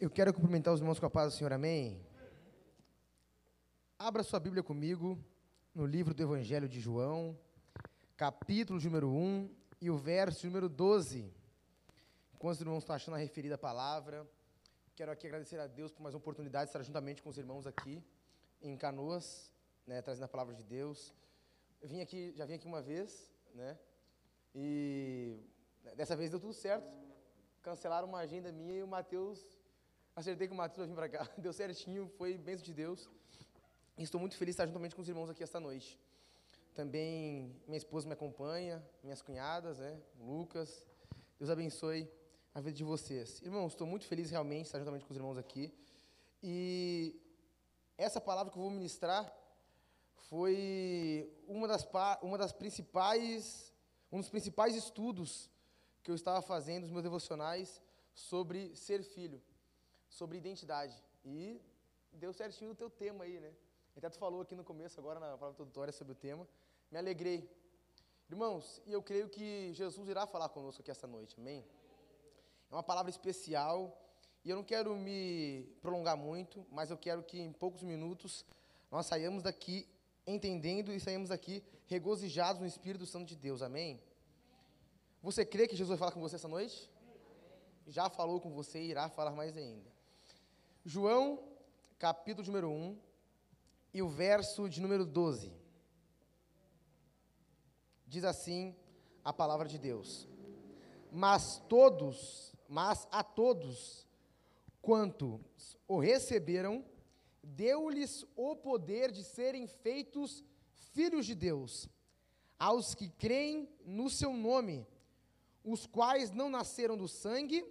Eu quero cumprimentar os irmãos com a paz do Senhor, amém? Abra sua Bíblia comigo no livro do Evangelho de João, capítulo número 1 e o verso número 12. Enquanto os irmãos estão achando a referida palavra, quero aqui agradecer a Deus por mais uma oportunidade de estar juntamente com os irmãos aqui em Canoas, né, trazendo a palavra de Deus. Eu vim aqui, já vim aqui uma vez, né? E dessa vez deu tudo certo. Cancelaram uma agenda minha e o Mateus Acertei com o Matheus para vir para cá. Deu certinho, foi bênção de Deus. E estou muito feliz de estar juntamente com os irmãos aqui esta noite. Também minha esposa me acompanha, minhas cunhadas, né? Lucas. Deus abençoe a vida de vocês. Irmãos, estou muito feliz realmente de estar juntamente com os irmãos aqui. E essa palavra que eu vou ministrar foi uma das, uma das principais, um dos principais estudos que eu estava fazendo nos meus devocionais sobre ser filho sobre identidade. E deu certinho o teu tema aí, né? Até tu falou aqui no começo, agora na palavra introdutória, sobre o tema. Me alegrei. Irmãos, e eu creio que Jesus irá falar conosco aqui esta noite, amém? É uma palavra especial e eu não quero me prolongar muito, mas eu quero que em poucos minutos nós saiamos daqui entendendo e saímos daqui regozijados no Espírito Santo de Deus, amém? Você crê que Jesus vai falar com você essa noite? Já falou com você e irá falar mais ainda. João, capítulo número 1, e o verso de número 12. Diz assim a palavra de Deus: Mas todos, mas a todos quantos o receberam, deu-lhes o poder de serem feitos filhos de Deus, aos que creem no seu nome, os quais não nasceram do sangue,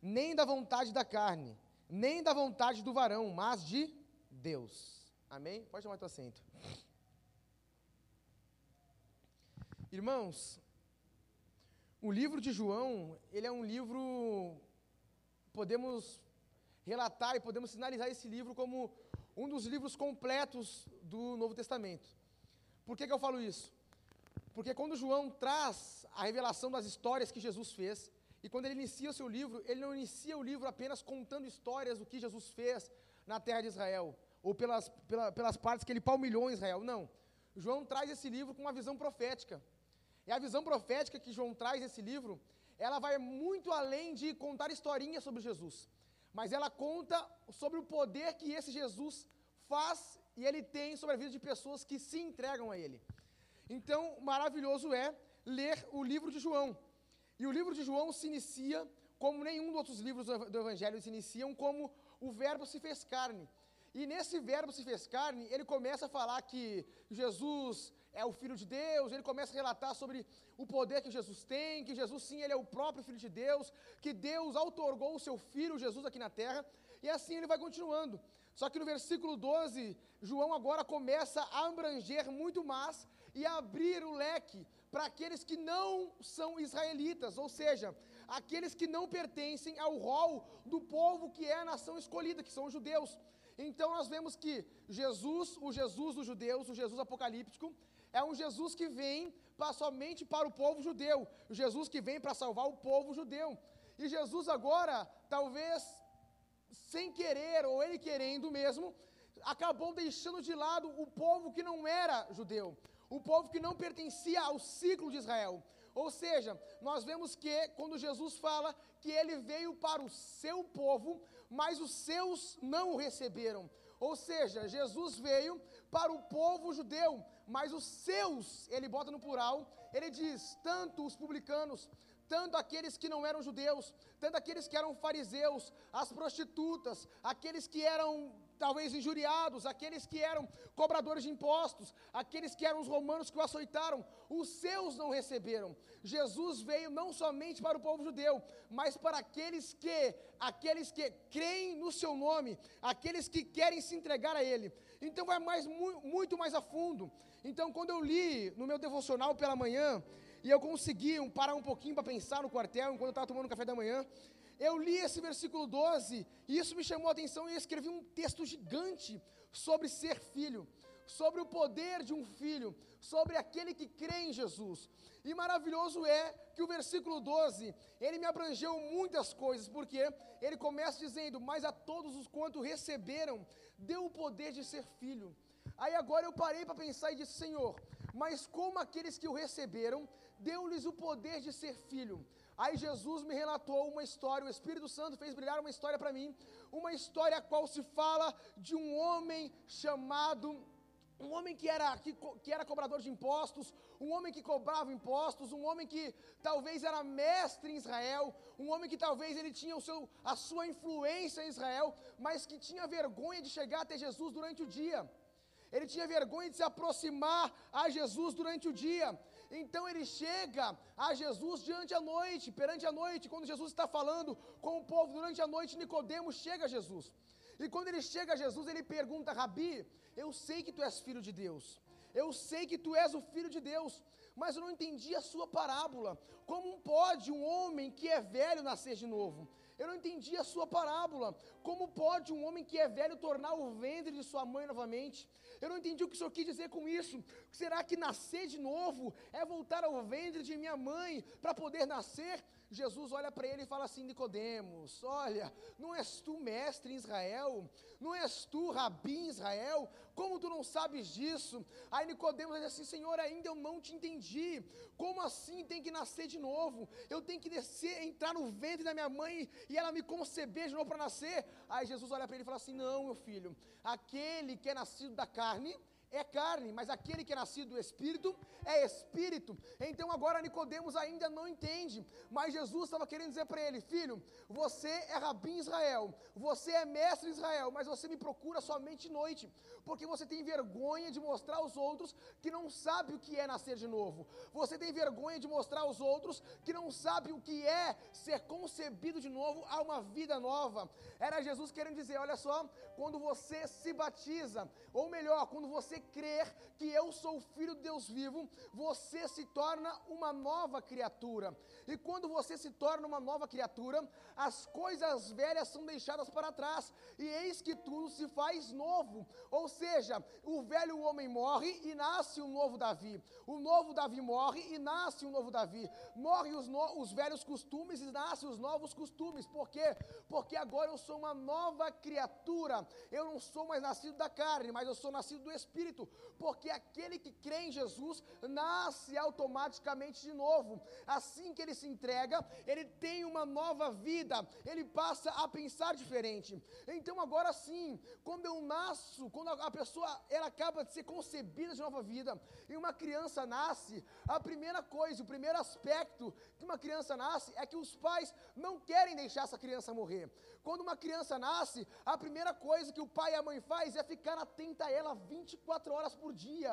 nem da vontade da carne, nem da vontade do varão, mas de Deus. Amém? Pode tomar teu assento. Irmãos, o livro de João, ele é um livro, podemos relatar e podemos sinalizar esse livro como um dos livros completos do Novo Testamento. Por que, que eu falo isso? Porque quando João traz a revelação das histórias que Jesus fez, e quando ele inicia o seu livro, ele não inicia o livro apenas contando histórias do que Jesus fez na terra de Israel, ou pelas, pela, pelas partes que ele palmilhou em Israel. Não. João traz esse livro com uma visão profética. E a visão profética que João traz nesse livro, ela vai muito além de contar historinhas sobre Jesus. Mas ela conta sobre o poder que esse Jesus faz e ele tem sobre a vida de pessoas que se entregam a ele. Então, maravilhoso é ler o livro de João. E o livro de João se inicia, como nenhum dos outros livros do Evangelho se iniciam, como o Verbo se fez carne. E nesse Verbo se fez carne, ele começa a falar que Jesus é o Filho de Deus, ele começa a relatar sobre o poder que Jesus tem, que Jesus sim, ele é o próprio Filho de Deus, que Deus outorgou o seu Filho Jesus aqui na terra, e assim ele vai continuando. Só que no versículo 12, João agora começa a abranger muito mais e a abrir o leque para aqueles que não são israelitas, ou seja, aqueles que não pertencem ao rol do povo que é a nação escolhida, que são os judeus. Então nós vemos que Jesus, o Jesus dos judeus, o Jesus apocalíptico, é um Jesus que vem para, somente para o povo judeu, o Jesus que vem para salvar o povo judeu. E Jesus agora, talvez sem querer ou ele querendo mesmo, acabou deixando de lado o povo que não era judeu o povo que não pertencia ao ciclo de Israel. Ou seja, nós vemos que quando Jesus fala que ele veio para o seu povo, mas os seus não o receberam. Ou seja, Jesus veio para o povo judeu, mas os seus, ele bota no plural, ele diz: tanto os publicanos, tanto aqueles que não eram judeus, tanto aqueles que eram fariseus, as prostitutas, aqueles que eram talvez injuriados, aqueles que eram cobradores de impostos, aqueles que eram os romanos que o açoitaram, os seus não receberam. Jesus veio não somente para o povo judeu, mas para aqueles que, aqueles que creem no seu nome, aqueles que querem se entregar a ele. Então vai mais muito mais a fundo. Então quando eu li no meu devocional pela manhã, e eu consegui parar um pouquinho para pensar no quartel enquanto eu estava tomando café da manhã, eu li esse versículo 12 e isso me chamou a atenção e eu escrevi um texto gigante sobre ser filho, sobre o poder de um filho, sobre aquele que crê em Jesus. E maravilhoso é que o versículo 12, ele me abrangeu muitas coisas, porque ele começa dizendo: Mas a todos os quanto receberam, deu o poder de ser filho. Aí agora eu parei para pensar e disse: Senhor, mas como aqueles que o receberam, deu-lhes o poder de ser filho. Aí Jesus me relatou uma história, o Espírito Santo fez brilhar uma história para mim, uma história a qual se fala de um homem chamado um homem que era, que, que, era cobrador de impostos, um homem que cobrava impostos, um homem que talvez era mestre em Israel, um homem que talvez ele tinha o seu, a sua influência em Israel, mas que tinha vergonha de chegar até Jesus durante o dia. Ele tinha vergonha de se aproximar a Jesus durante o dia. Então ele chega a Jesus diante a noite, perante a noite, quando Jesus está falando com o povo durante a noite, Nicodemos chega a Jesus. E quando ele chega a Jesus, ele pergunta: Rabi, eu sei que tu és filho de Deus. Eu sei que tu és o filho de Deus, mas eu não entendi a sua parábola. Como pode um homem que é velho nascer de novo? Eu não entendi a sua parábola. Como pode um homem que é velho tornar o ventre de sua mãe novamente? Eu não entendi o que o senhor quis dizer com isso. Será que nascer de novo é voltar ao ventre de minha mãe para poder nascer? Jesus olha para ele e fala assim: Nicodemos, olha, não és tu mestre em Israel? Não és tu rabi em Israel? Como tu não sabes disso? Aí Nicodemos diz assim: Senhor, ainda eu não te entendi. Como assim tem que nascer de novo? Eu tenho que descer, entrar no ventre da minha mãe e ela me conceber de novo para nascer? Aí Jesus olha para ele e fala assim: Não, meu filho, aquele que é nascido da carne é carne, mas aquele que é nascido do Espírito é Espírito. Então agora Nicodemos ainda não entende, mas Jesus estava querendo dizer para ele, filho, você é rabi em Israel, você é mestre Israel, mas você me procura somente noite, porque você tem vergonha de mostrar aos outros que não sabe o que é nascer de novo. Você tem vergonha de mostrar aos outros que não sabe o que é ser concebido de novo a uma vida nova. Era Jesus querendo dizer, olha só, quando você se batiza, ou melhor, quando você crer que eu sou filho de Deus vivo, você se torna uma nova criatura. E quando você se torna uma nova criatura, as coisas velhas são deixadas para trás, e eis que tudo se faz novo. Ou seja, o velho homem morre e nasce um novo Davi. O novo Davi morre e nasce um novo Davi. Morre os, no, os velhos costumes e nasce os novos costumes. Por quê? Porque agora eu sou uma nova criatura. Eu não sou mais nascido da carne, mas eu sou nascido do Espírito. Porque aquele que crê em Jesus nasce automaticamente de novo. Assim que ele se entrega, ele tem uma nova vida, ele passa a pensar diferente. Então agora sim, quando eu nasço, quando a pessoa ela acaba de ser concebida de nova vida, e uma criança nasce, a primeira coisa, o primeiro aspecto que uma criança nasce é que os pais não querem deixar essa criança morrer. Quando uma criança nasce, a primeira coisa que o pai e a mãe faz é ficar atenta a ela 24 horas por dia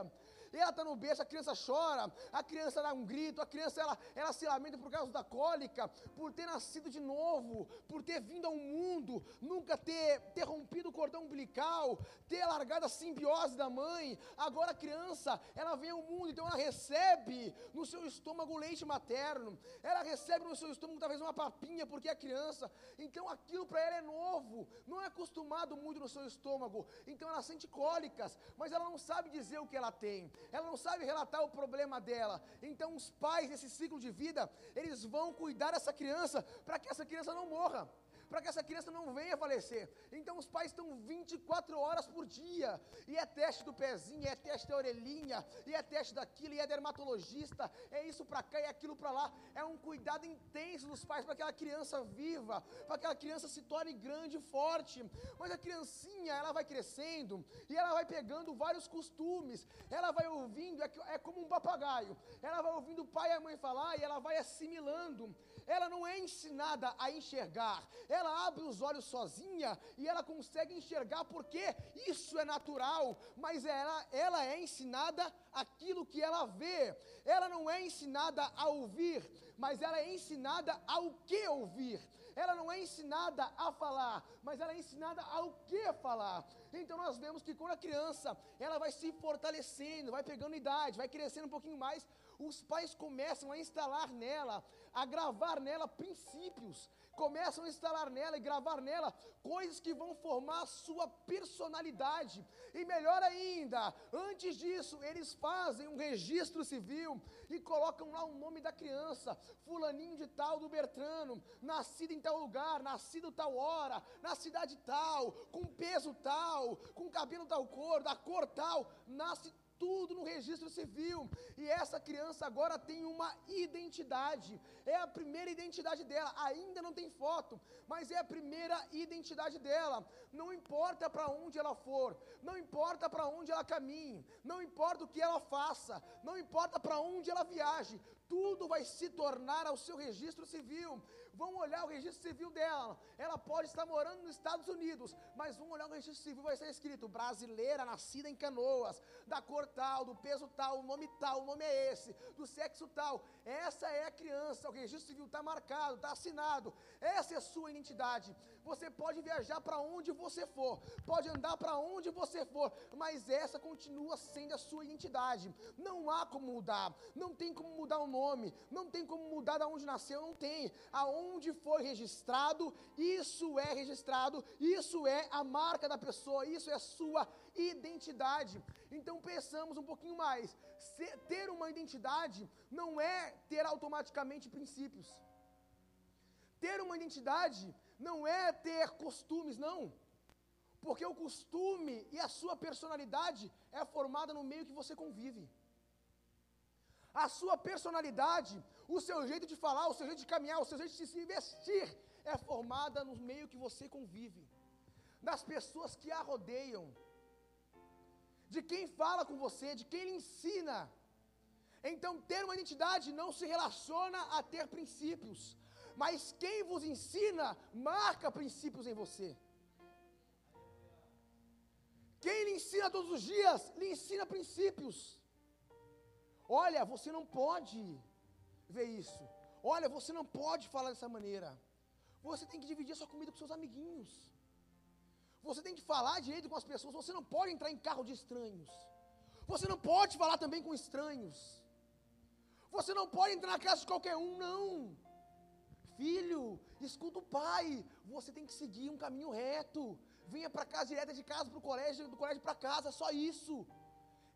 ela está no berço, a criança chora, a criança dá um grito, a criança ela, ela se lamenta por causa da cólica, por ter nascido de novo, por ter vindo ao mundo, nunca ter, ter rompido o cordão umbilical, ter largado a simbiose da mãe. Agora a criança, ela vem ao mundo, então ela recebe no seu estômago leite materno, ela recebe no seu estômago talvez uma papinha, porque é criança, então aquilo para ela é novo, não é acostumado muito no seu estômago, então ela sente cólicas, mas ela não sabe dizer o que ela tem ela não sabe relatar o problema dela. Então, os pais nesse ciclo de vida, eles vão cuidar dessa criança para que essa criança não morra para que essa criança não venha falecer. Então os pais estão 24 horas por dia, e é teste do pezinho, é teste da orelhinha, e é teste daquilo, e é dermatologista, é isso para cá e é aquilo para lá. É um cuidado intenso dos pais para que aquela criança viva, para que aquela criança se torne grande e forte. Mas a criancinha, ela vai crescendo, e ela vai pegando vários costumes, ela vai ouvindo, é, é como um papagaio, ela vai ouvindo o pai e a mãe falar, e ela vai assimilando ela não é ensinada a enxergar, ela abre os olhos sozinha e ela consegue enxergar porque isso é natural, mas ela, ela é ensinada aquilo que ela vê, ela não é ensinada a ouvir, mas ela é ensinada ao que ouvir. Ela não é ensinada a falar, mas ela é ensinada ao que falar. Então nós vemos que quando a criança, ela vai se fortalecendo, vai pegando idade, vai crescendo um pouquinho mais, os pais começam a instalar nela, a gravar nela princípios, começam a instalar nela e gravar nela coisas que vão formar a sua personalidade. E melhor ainda, antes disso, eles fazem um registro civil e colocam lá o nome da criança, fulaninho de tal do Bertrano, nascido em tal lugar, nascido tal hora, na cidade tal, com peso tal, com cabelo tal cor, da cor tal, nasce tudo no registro civil. E essa criança agora tem uma identidade. É a primeira identidade dela. Ainda não tem foto, mas é a primeira identidade dela. Não importa para onde ela for, não importa para onde ela caminhe, não importa o que ela faça, não importa para onde ela viaje, tudo vai se tornar ao seu registro civil. Vão olhar o registro civil dela. Ela pode estar morando nos Estados Unidos, mas vão olhar o registro civil, vai ser escrito brasileira, nascida em Canoas, da cor tal, do peso tal, o nome tal, o nome é esse, do sexo tal. Essa é a criança, o registro civil está marcado, está assinado. Essa é a sua identidade. Você pode viajar para onde você for, pode andar para onde você for, mas essa continua sendo a sua identidade. Não há como mudar, não tem como mudar o nome, não tem como mudar de onde nasceu, não tem. Aonde foi registrado, isso é registrado, isso é a marca da pessoa, isso é a sua identidade. Então pensamos um pouquinho mais. ter uma identidade não é ter automaticamente princípios. Ter uma identidade não é ter costumes, não. Porque o costume e a sua personalidade é formada no meio que você convive. A sua personalidade, o seu jeito de falar, o seu jeito de caminhar, o seu jeito de se vestir é formada no meio que você convive. Das pessoas que a rodeiam. De quem fala com você, de quem lhe ensina. Então, ter uma identidade não se relaciona a ter princípios, mas quem vos ensina marca princípios em você. Quem lhe ensina todos os dias, lhe ensina princípios. Olha, você não pode ver isso. Olha, você não pode falar dessa maneira. Você tem que dividir a sua comida com seus amiguinhos. Você tem que falar direito com as pessoas. Você não pode entrar em carro de estranhos. Você não pode falar também com estranhos. Você não pode entrar na casa de qualquer um, não. Filho, escuta o pai. Você tem que seguir um caminho reto. Venha para casa direto de casa para o colégio, do colégio para casa, só isso.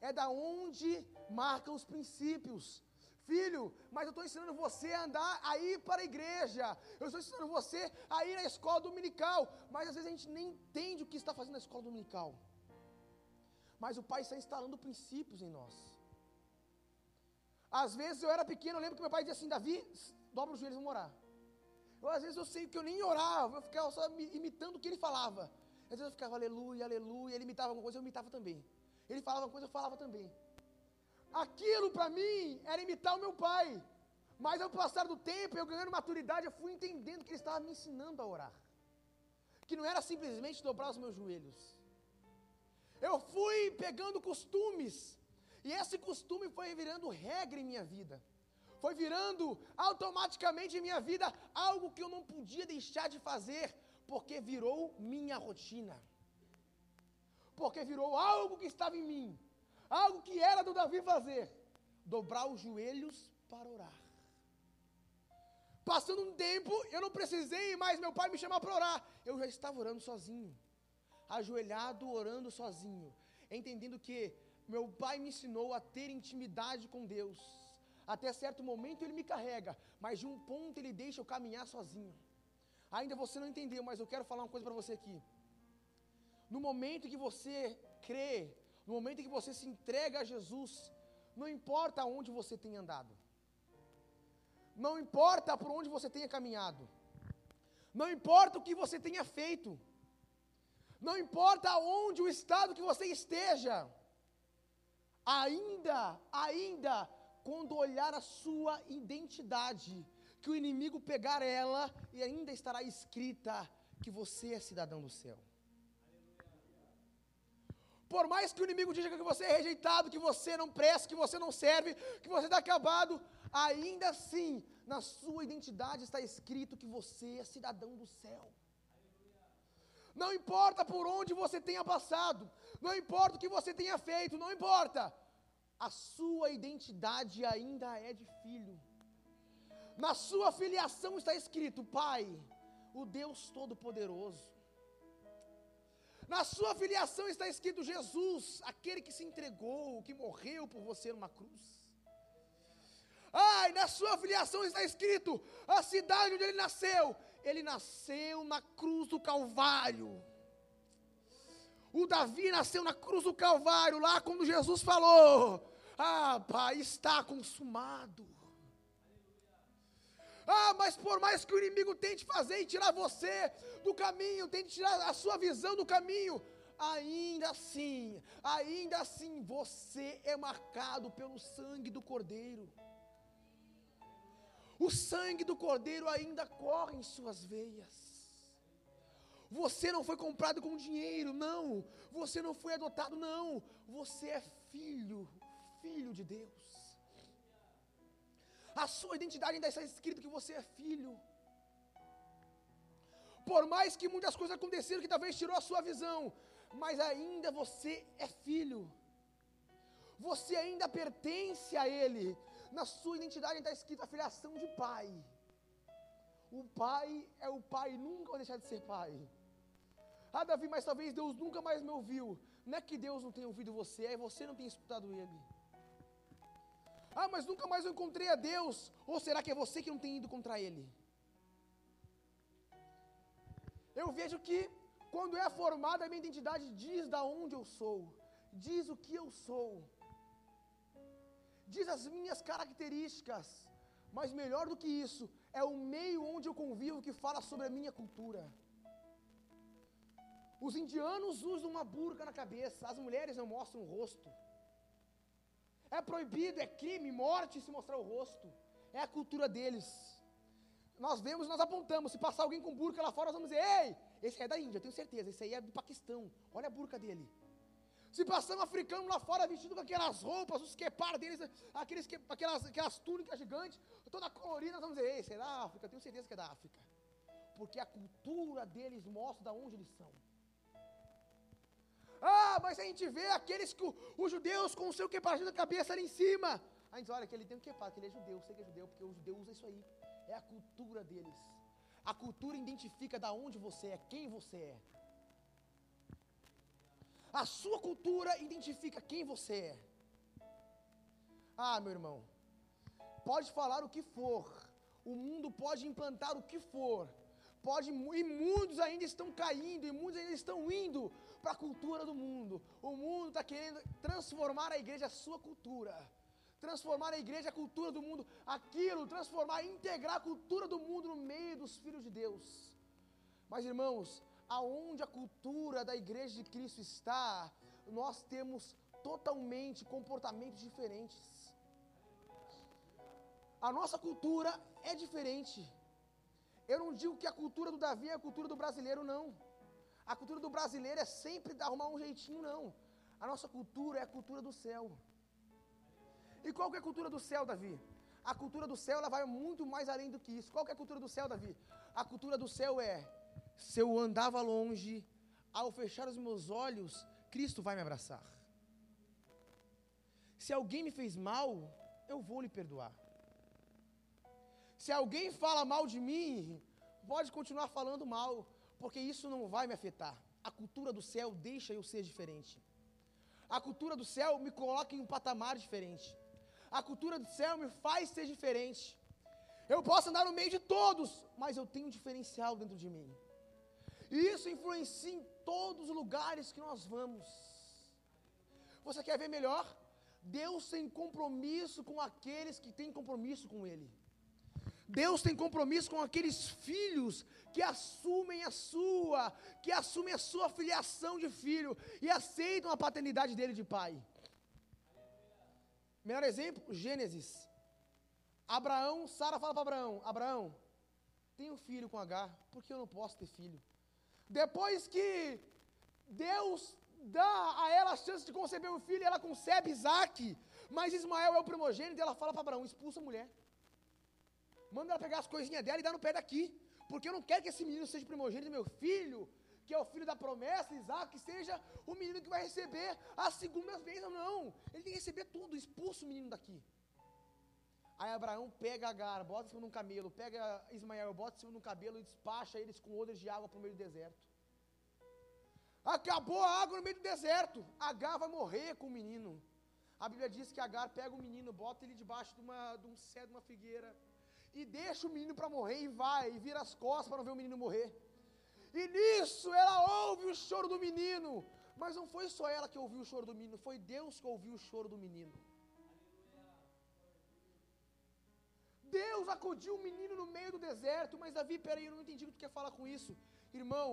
É da onde marcam os princípios. Filho, mas eu estou ensinando você a andar a ir para a igreja. Eu estou ensinando você a ir à escola dominical. Mas às vezes a gente nem entende o que está fazendo na escola dominical. Mas o pai está instalando princípios em nós. Às vezes eu era pequeno, eu lembro que meu pai dizia assim: Davi, dobra os joelhos e vamos orar. Eu, às vezes eu sei que eu nem orava, eu ficava só imitando o que ele falava. Às vezes eu ficava aleluia, aleluia, ele imitava alguma coisa, eu imitava também. Ele falava uma coisa, eu falava também. Aquilo para mim era imitar o meu pai. Mas ao passar do tempo, eu ganhando maturidade, eu fui entendendo que ele estava me ensinando a orar. Que não era simplesmente dobrar os meus joelhos. Eu fui pegando costumes. E esse costume foi virando regra em minha vida. Foi virando automaticamente em minha vida algo que eu não podia deixar de fazer, porque virou minha rotina. Porque virou algo que estava em mim, algo que era do Davi fazer: dobrar os joelhos para orar. Passando um tempo, eu não precisei mais meu pai me chamar para orar, eu já estava orando sozinho, ajoelhado, orando sozinho, entendendo que meu pai me ensinou a ter intimidade com Deus. Até certo momento ele me carrega, mas de um ponto ele deixa eu caminhar sozinho. Ainda você não entendeu, mas eu quero falar uma coisa para você aqui. No momento que você crê, no momento que você se entrega a Jesus, não importa onde você tenha andado, não importa por onde você tenha caminhado, não importa o que você tenha feito, não importa onde o estado que você esteja, ainda, ainda, quando olhar a sua identidade, que o inimigo pegar ela e ainda estará escrita que você é cidadão do céu. Por mais que o inimigo diga que você é rejeitado, que você não presta, que você não serve, que você está acabado, ainda assim, na sua identidade está escrito que você é cidadão do céu. Não importa por onde você tenha passado, não importa o que você tenha feito, não importa. A sua identidade ainda é de filho. Na sua filiação está escrito: Pai, o Deus Todo-Poderoso. Na sua filiação está escrito Jesus, aquele que se entregou, que morreu por você numa cruz. Ai, na sua filiação está escrito a cidade onde ele nasceu. Ele nasceu na cruz do Calvário. O Davi nasceu na cruz do Calvário, lá quando Jesus falou: Ah, pai, está consumado. Ah, mas por mais que o inimigo tente fazer e tirar você do caminho, tente tirar a sua visão do caminho, ainda assim, ainda assim, você é marcado pelo sangue do Cordeiro. O sangue do Cordeiro ainda corre em suas veias. Você não foi comprado com dinheiro, não. Você não foi adotado, não. Você é filho, filho de Deus. A sua identidade ainda está escrito que você é filho. Por mais que muitas coisas aconteceram que talvez tirou a sua visão, mas ainda você é filho. Você ainda pertence a Ele. Na sua identidade está escrito a filiação de pai. O pai é o pai, nunca vai deixar de ser pai. Ah, Davi, mas talvez Deus nunca mais me ouviu. Não é que Deus não tenha ouvido você, é você não tem escutado Ele. Ah, mas nunca mais eu encontrei a Deus. Ou será que é você que não tem ido contra Ele? Eu vejo que quando é formada a minha identidade, diz da onde eu sou, diz o que eu sou, diz as minhas características, mas melhor do que isso, é o meio onde eu convivo que fala sobre a minha cultura. Os indianos usam uma burca na cabeça, as mulheres não mostram o rosto. É proibido, é crime, morte se mostrar o rosto. É a cultura deles. Nós vemos, nós apontamos. Se passar alguém com burca lá fora, nós vamos dizer: Ei, esse é da Índia, tenho certeza. Esse aí é do Paquistão. Olha a burca dele. Se passar um africano lá fora vestido com aquelas roupas, os quepar deles, aqueles, aquelas, aquelas túnicas gigantes, toda colorida, nós vamos dizer: Ei, esse é da África, tenho certeza que é da África. Porque a cultura deles mostra de onde eles são. Ah, mas a gente vê aqueles que os judeus com o seu quepadinho da cabeça ali em cima. A gente olha que ele tem um quepado, que ele é judeu, sei que é judeu, porque o judeu usa isso aí. É a cultura deles. A cultura identifica da onde você é, quem você é. A sua cultura identifica quem você é. Ah, meu irmão, pode falar o que for, o mundo pode implantar o que for, pode, e muitos ainda estão caindo, e muitos ainda estão indo para a cultura do mundo. O mundo está querendo transformar a igreja a sua cultura. Transformar a igreja a cultura do mundo, aquilo, transformar, integrar a cultura do mundo no meio dos filhos de Deus. Mas irmãos, aonde a cultura da igreja de Cristo está, nós temos totalmente comportamentos diferentes. A nossa cultura é diferente. Eu não digo que a cultura do Davi é a cultura do brasileiro, não. A cultura do brasileiro é sempre arrumar um jeitinho, não. A nossa cultura é a cultura do céu. E qual que é a cultura do céu, Davi? A cultura do céu ela vai muito mais além do que isso. Qual que é a cultura do céu, Davi? A cultura do céu é: se eu andava longe, ao fechar os meus olhos, Cristo vai me abraçar. Se alguém me fez mal, eu vou lhe perdoar. Se alguém fala mal de mim, pode continuar falando mal, porque isso não vai me afetar. A cultura do céu deixa eu ser diferente. A cultura do céu me coloca em um patamar diferente. A cultura do céu me faz ser diferente. Eu posso andar no meio de todos, mas eu tenho um diferencial dentro de mim. E isso influencia em todos os lugares que nós vamos. Você quer ver melhor? Deus tem compromisso com aqueles que têm compromisso com Ele. Deus tem compromisso com aqueles filhos que assumem a sua, que assumem a sua filiação de filho e aceitam a paternidade dele de pai. Melhor exemplo, Gênesis. Abraão, Sara fala para Abraão: Abraão, tenho filho com H, porque eu não posso ter filho? Depois que Deus dá a ela a chance de conceber um filho, ela concebe Isaac, mas Ismael é o primogênito, e ela fala para Abraão: expulsa a mulher. Manda ela pegar as coisinhas dela e dar no pé daqui. Porque eu não quero que esse menino seja primogênito meu filho, que é o filho da promessa, Isaac, seja o menino que vai receber as segundas bênçãos. Não, ele tem que receber tudo, expulsa o menino daqui. Aí Abraão pega Agar, bota em cima de um camelo, pega Ismael, bota em cima de um cabelo e despacha eles com odres de água para o meio do deserto. Acabou a água no meio do deserto. Agar vai morrer com o menino. A Bíblia diz que Agar pega o menino, bota ele debaixo de, uma, de um cedro, de uma figueira, e deixa o menino para morrer e vai, e vira as costas para não ver o menino morrer. E nisso ela ouve o choro do menino. Mas não foi só ela que ouviu o choro do menino, foi Deus que ouviu o choro do menino. Deus acudiu o menino no meio do deserto, mas Davi, peraí, eu não entendi o que tu quer falar com isso. Irmão,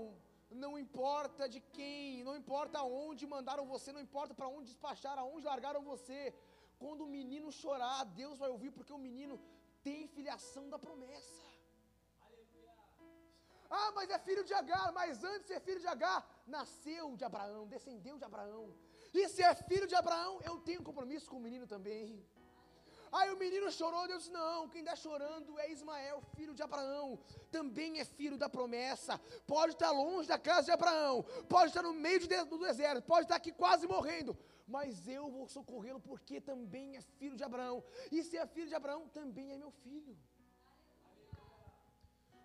não importa de quem, não importa aonde mandaram você, não importa para onde despacharam, aonde largaram você. Quando o menino chorar, Deus vai ouvir, porque o menino tem filiação da promessa. Ah, mas é filho de Agar, mas antes de ser filho de Agar, nasceu de Abraão, descendeu de Abraão. E se é filho de Abraão, eu tenho compromisso com o menino também. Aí o menino chorou, Deus disse, não, quem está chorando é Ismael, filho de Abraão, também é filho da promessa, pode estar longe da casa de Abraão, pode estar no meio do deserto, pode estar aqui quase morrendo, mas eu vou socorrê-lo porque também é filho de Abraão, e se é filho de Abraão, também é meu filho.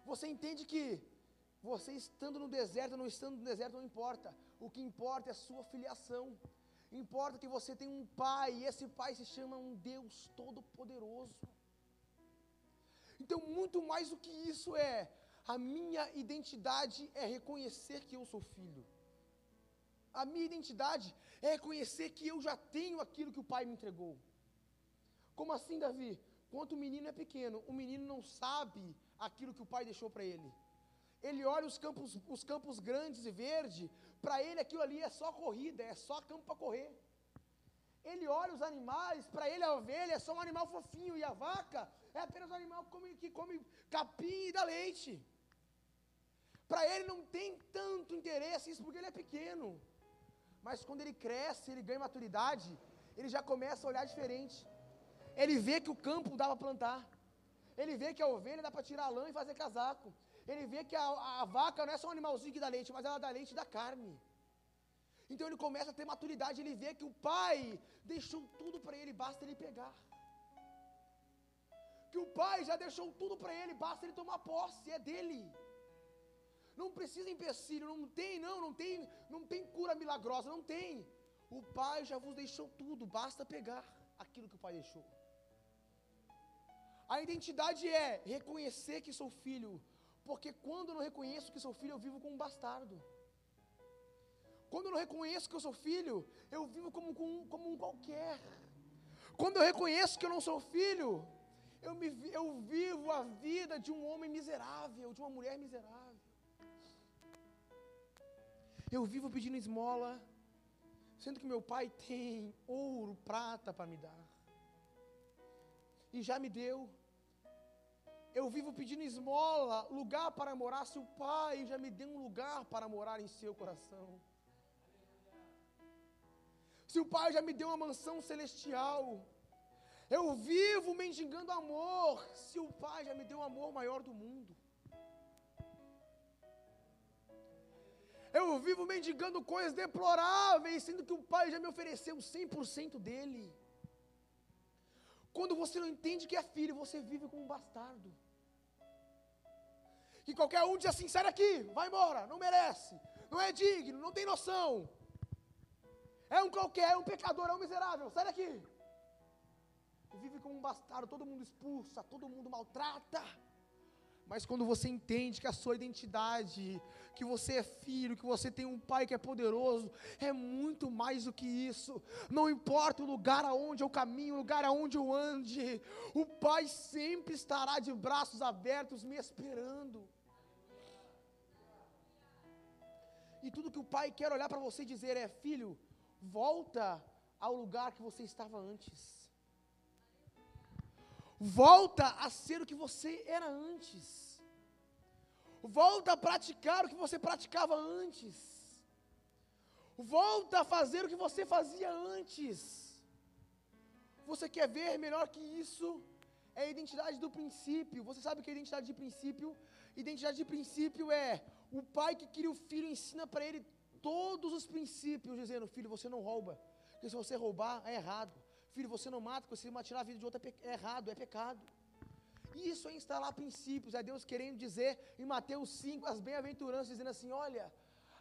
Você entende que você estando no deserto, não estando no deserto, não importa, o que importa é a sua filiação. Importa que você tem um pai, e esse pai se chama um Deus todo-poderoso. Então, muito mais do que isso é, a minha identidade é reconhecer que eu sou filho. A minha identidade é reconhecer que eu já tenho aquilo que o pai me entregou. Como assim, Davi? Quando o menino é pequeno, o menino não sabe aquilo que o pai deixou para ele. Ele olha os campos, os campos grandes e verdes, para ele aquilo ali é só corrida, é só campo para correr. Ele olha os animais, para ele a ovelha é só um animal fofinho e a vaca é apenas um animal que come, que come capim e dá leite. Para ele não tem tanto interesse isso porque ele é pequeno. Mas quando ele cresce, ele ganha maturidade, ele já começa a olhar diferente. Ele vê que o campo dá para plantar. Ele vê que a ovelha dá para tirar a lã e fazer casaco. Ele vê que a, a, vaca não é só um animalzinho que dá leite, mas ela dá leite dá carne. Então ele começa a ter maturidade, ele vê que o pai deixou tudo para ele, basta ele pegar. Que o pai já deixou tudo para ele, basta ele tomar posse, é dele. Não precisa empecilho, não tem, não, não tem, não tem cura milagrosa, não tem. O pai já vos deixou tudo, basta pegar aquilo que o pai deixou. A identidade é reconhecer que sou filho, porque quando eu não reconheço que sou filho, eu vivo como um bastardo. Quando eu não reconheço que eu sou filho, eu vivo como, como, como um qualquer. Quando eu reconheço que eu não sou filho, eu, me, eu vivo a vida de um homem miserável, de uma mulher miserável. Eu vivo pedindo esmola, sendo que meu pai tem ouro, prata para me dar. E já me deu. Eu vivo pedindo esmola, lugar para morar, se o Pai já me deu um lugar para morar em seu coração. Se o Pai já me deu uma mansão celestial. Eu vivo mendigando amor, se o Pai já me deu o amor maior do mundo. Eu vivo mendigando coisas deploráveis, sendo que o Pai já me ofereceu 100% dele. Quando você não entende que é filho, você vive como um bastardo que qualquer um diz assim: sai daqui, vai embora, não merece, não é digno, não tem noção. É um qualquer, é um pecador, é um miserável, sai daqui. Vive como um bastardo, todo mundo expulsa, todo mundo maltrata. Mas quando você entende que a sua identidade, que você é filho, que você tem um pai que é poderoso, é muito mais do que isso. Não importa o lugar aonde eu caminho, o lugar aonde eu ande, o pai sempre estará de braços abertos me esperando. E tudo que o pai quer olhar para você e dizer é: filho, volta ao lugar que você estava antes. Volta a ser o que você era antes. Volta a praticar o que você praticava antes. Volta a fazer o que você fazia antes. Você quer ver melhor que isso? É a identidade do princípio. Você sabe o que é identidade de princípio? Identidade de princípio é o pai que cria o filho ensina para ele todos os princípios, dizendo: Filho, você não rouba. Porque se você roubar, é errado. Filho, você não mata, porque você tirar a vida de outro é, é errado, é pecado. Isso é instalar princípios, é Deus querendo dizer em Mateus 5, as bem-aventuranças, dizendo assim: olha,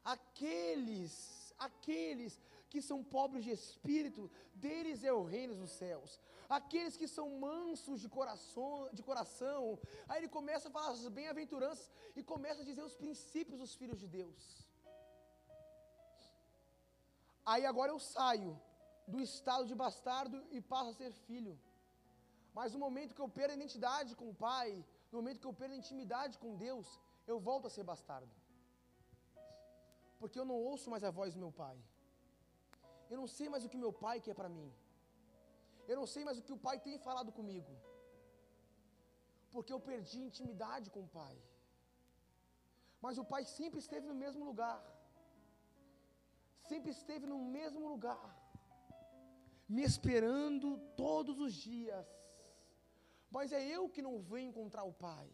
aqueles, aqueles que são pobres de espírito, deles é o reino dos céus. Aqueles que são mansos de coração, de coração. Aí ele começa a falar as bem-aventuranças e começa a dizer os princípios dos filhos de Deus. Aí agora eu saio do estado de bastardo e passo a ser filho. Mas no momento que eu perdo a identidade com o Pai, no momento que eu perdo a intimidade com Deus, eu volto a ser bastardo. Porque eu não ouço mais a voz do meu Pai. Eu não sei mais o que meu Pai quer para mim. Eu não sei mais o que o Pai tem falado comigo. Porque eu perdi intimidade com o Pai. Mas o Pai sempre esteve no mesmo lugar. Sempre esteve no mesmo lugar. Me esperando todos os dias mas é eu que não venho encontrar o Pai.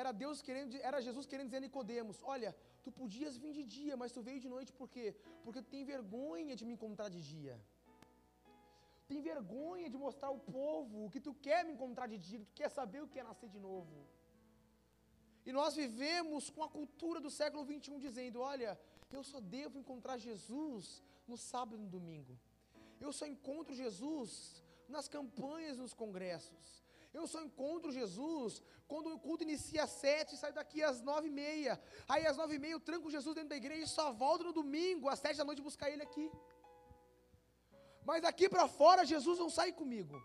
Era Deus querendo, era Jesus querendo dizer a Nicodemos: Olha, tu podias vir de dia, mas tu veio de noite por quê? Porque tu tem vergonha de me encontrar de dia. Tem vergonha de mostrar ao povo que tu quer me encontrar de dia, que tu quer saber o que é nascer de novo. E nós vivemos com a cultura do século 21 dizendo: olha, eu só devo encontrar Jesus no sábado e no domingo. Eu só encontro Jesus nas campanhas, nos congressos. Eu só encontro Jesus quando o culto inicia às sete e sai daqui às nove e meia. Aí às nove e meia eu tranco Jesus dentro da igreja e só volto no domingo, às sete da noite, buscar ele aqui. Mas aqui para fora Jesus não sai comigo.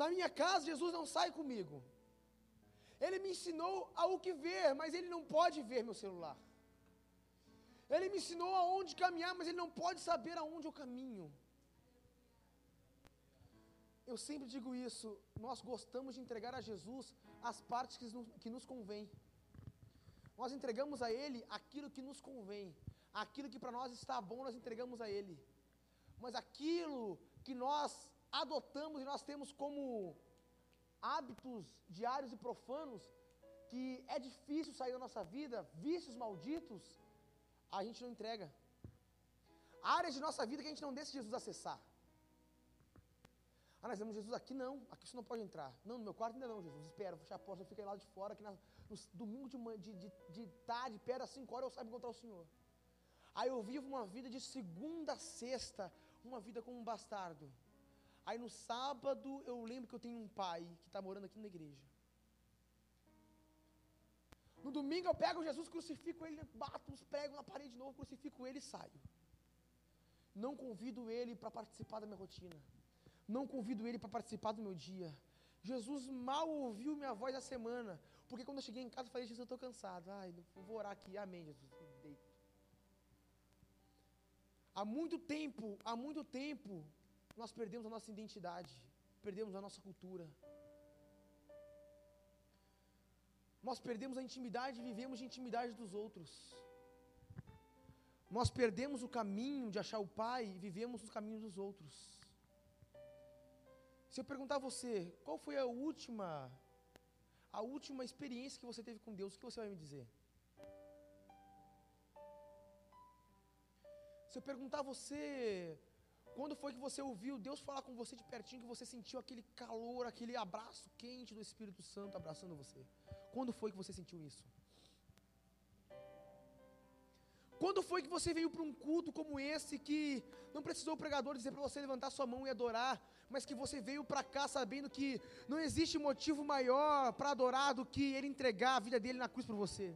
Na minha casa Jesus não sai comigo. Ele me ensinou a o que ver, mas ele não pode ver meu celular. Ele me ensinou aonde caminhar, mas ele não pode saber aonde eu caminho. Eu sempre digo isso, nós gostamos de entregar a Jesus as partes que nos, que nos convém. Nós entregamos a Ele aquilo que nos convém, aquilo que para nós está bom, nós entregamos a Ele. Mas aquilo que nós adotamos e nós temos como hábitos diários e profanos, que é difícil sair da nossa vida, vícios malditos, a gente não entrega. Áreas de nossa vida que a gente não deixa Jesus acessar. Ah, nós vemos Jesus aqui não, aqui você não pode entrar. Não, no meu quarto ainda não, Jesus. Espera, fecha a porta, eu fiquei lá de fora, aqui na, no domingo de, de, de, de tarde, perto das 5 horas, eu saiba encontrar o Senhor. Aí eu vivo uma vida de segunda a sexta, uma vida como um bastardo. Aí no sábado eu lembro que eu tenho um pai que está morando aqui na igreja. No domingo eu pego Jesus, crucifico ele, bato os pregos na parede de novo, crucifico ele e saio. Não convido ele para participar da minha rotina não convido ele para participar do meu dia. Jesus mal ouviu minha voz a semana, porque quando eu cheguei em casa eu falei, Jesus, eu estou cansado. Ai, vou orar aqui, amém, Jesus. Deito. Há muito tempo, há muito tempo, nós perdemos a nossa identidade, perdemos a nossa cultura. Nós perdemos a intimidade e vivemos de intimidade dos outros. Nós perdemos o caminho de achar o Pai e vivemos os caminhos dos outros. Se eu perguntar a você, qual foi a última a última experiência que você teve com Deus, o que você vai me dizer? Se eu perguntar a você, quando foi que você ouviu Deus falar com você de pertinho, que você sentiu aquele calor, aquele abraço quente do Espírito Santo abraçando você? Quando foi que você sentiu isso? Quando foi que você veio para um culto como esse que não precisou o pregador dizer para você levantar sua mão e adorar, mas que você veio para cá sabendo que não existe motivo maior para adorar do que ele entregar a vida dele na cruz por você?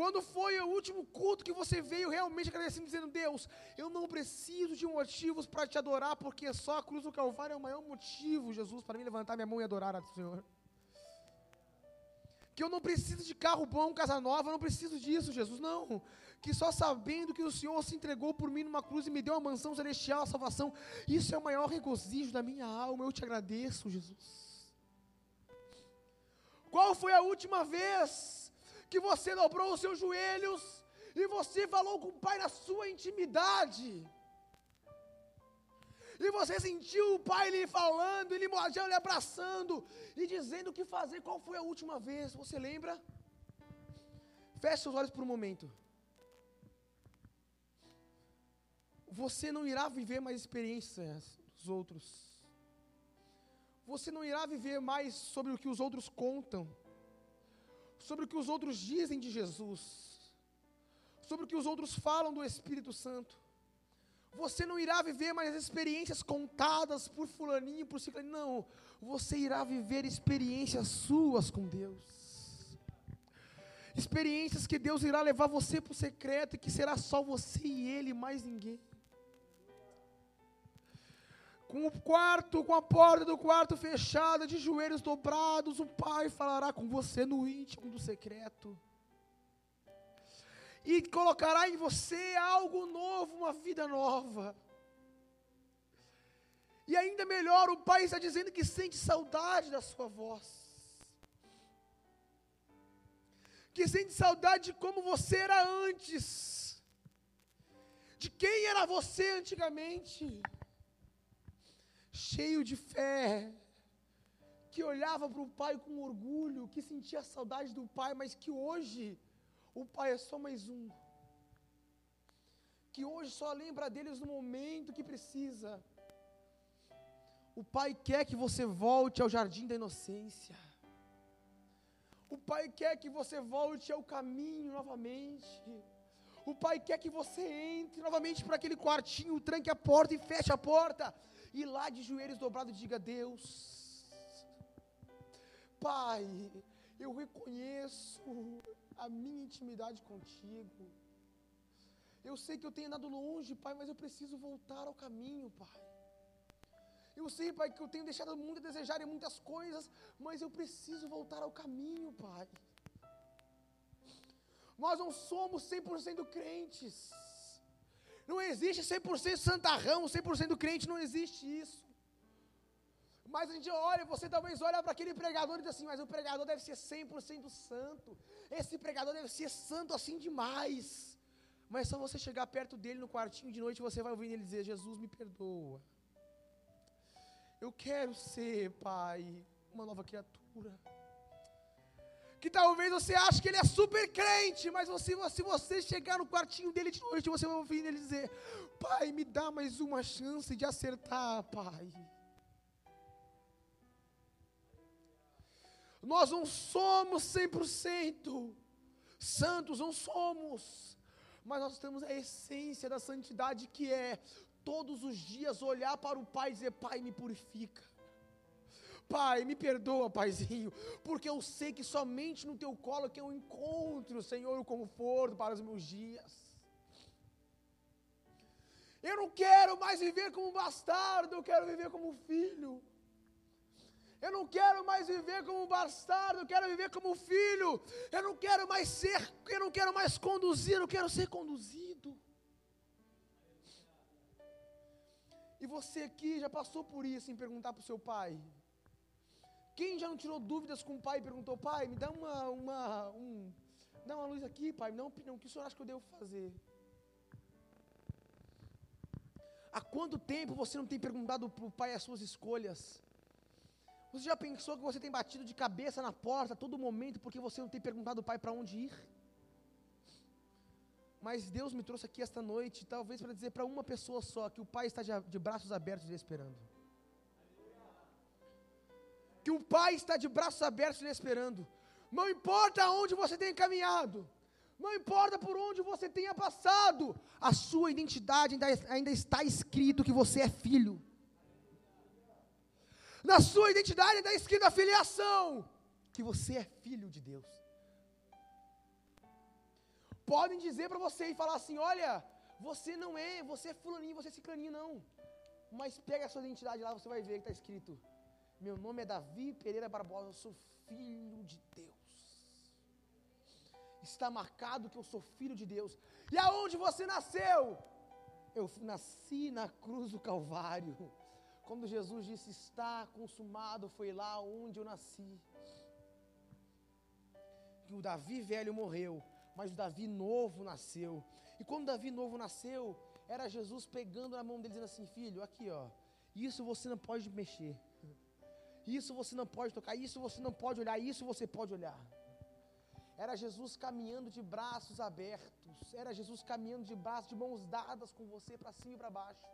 Quando foi o último culto que você veio realmente agradecendo, dizendo: Deus, eu não preciso de motivos para te adorar, porque só a cruz do Calvário é o maior motivo, Jesus, para mim levantar minha mão e adorar a Senhor que eu não preciso de carro bom, casa nova, eu não preciso disso, Jesus, não. Que só sabendo que o Senhor se entregou por mim numa cruz e me deu uma mansão celestial, a salvação, isso é o maior regozijo da minha alma, eu te agradeço, Jesus. Qual foi a última vez que você dobrou os seus joelhos e você falou com o Pai na sua intimidade? E você sentiu o pai lhe falando, ele mojando, lhe abraçando e dizendo o que fazer. Qual foi a última vez? Você lembra? Feche seus olhos por um momento. você não irá viver mais experiências dos outros. Você não irá viver mais sobre o que os outros contam, sobre o que os outros dizem de Jesus, sobre o que os outros falam do Espírito Santo. Você não irá viver mais experiências contadas por fulaninho, por ciclaninho, não. Você irá viver experiências suas com Deus. Experiências que Deus irá levar você para o secreto e que será só você e Ele, mais ninguém. Com o quarto, com a porta do quarto fechada, de joelhos dobrados, o Pai falará com você no íntimo do secreto. E colocará em você algo novo, uma vida nova. E ainda melhor, o Pai está dizendo que sente saudade da sua voz. que sente saudade de como você era antes, de quem era você antigamente, cheio de fé, que olhava para o pai com orgulho, que sentia saudade do pai, mas que hoje o pai é só mais um, que hoje só lembra deles no momento que precisa. O pai quer que você volte ao jardim da inocência. O Pai quer que você volte ao caminho novamente. O Pai quer que você entre novamente para aquele quartinho, tranque a porta e feche a porta. E lá de joelhos dobrados diga: Deus, Pai, eu reconheço a minha intimidade contigo. Eu sei que eu tenho andado longe, Pai, mas eu preciso voltar ao caminho, Pai. Eu sei, Pai, que eu tenho deixado o mundo a desejar em muitas coisas, mas eu preciso voltar ao caminho, Pai. Nós não somos 100% crentes. Não existe 100% santarrão, 100% crente, não existe isso. Mas a gente olha, você talvez olha para aquele pregador e diz assim, mas o pregador deve ser 100% santo. Esse pregador deve ser santo assim demais. Mas só você chegar perto dele no quartinho de noite, você vai ouvir ele dizer: Jesus me perdoa. Eu quero ser, Pai, uma nova criatura. Que talvez você ache que ele é super crente, mas você, se você chegar no quartinho dele de noite, você vai ouvir ele dizer: Pai, me dá mais uma chance de acertar, Pai. Nós não somos 100% santos, não somos, mas nós temos a essência da santidade que é todos os dias olhar para o Pai e dizer: Pai, me purifica. Pai, me perdoa, Paizinho, porque eu sei que somente no Teu colo que eu encontro, Senhor, o conforto para os meus dias. Eu não quero mais viver como bastardo, eu quero viver como filho. Eu não quero mais viver como bastardo, eu quero viver como filho. Eu não quero mais ser, eu não quero mais conduzir, eu quero ser conduzido. E você aqui já passou por isso em perguntar para o seu pai? Quem já não tirou dúvidas com o pai e perguntou, pai, me dá uma, uma, um, dá uma luz aqui, pai, me dá uma opinião, o que o senhor acha que eu devo fazer? Há quanto tempo você não tem perguntado para o pai as suas escolhas? Você já pensou que você tem batido de cabeça na porta a todo momento porque você não tem perguntado ao pai para onde ir? Mas Deus me trouxe aqui esta noite, talvez para dizer para uma pessoa só, que o Pai está de, de braços abertos lhe esperando. Que o Pai está de braços abertos lhe esperando. Não importa aonde você tenha caminhado, não importa por onde você tenha passado, a sua identidade ainda, ainda está escrito que você é filho. Na sua identidade ainda está escrito a filiação, que você é filho de Deus podem dizer para você e falar assim: olha, você não é, você é fulaninho, você é ciclaninho, não. Mas pega a sua identidade lá, você vai ver que está escrito: Meu nome é Davi Pereira Barbosa, eu sou filho de Deus. Está marcado que eu sou filho de Deus. E aonde você nasceu? Eu nasci na cruz do Calvário. Quando Jesus disse: Está consumado, foi lá onde eu nasci. O Davi velho morreu mas o Davi novo nasceu. E quando Davi novo nasceu, era Jesus pegando na mão dele dizendo assim: Filho, aqui ó, isso você não pode mexer, isso você não pode tocar, isso você não pode olhar, isso você pode olhar. Era Jesus caminhando de braços abertos, era Jesus caminhando de braços, de mãos dadas com você para cima e para baixo,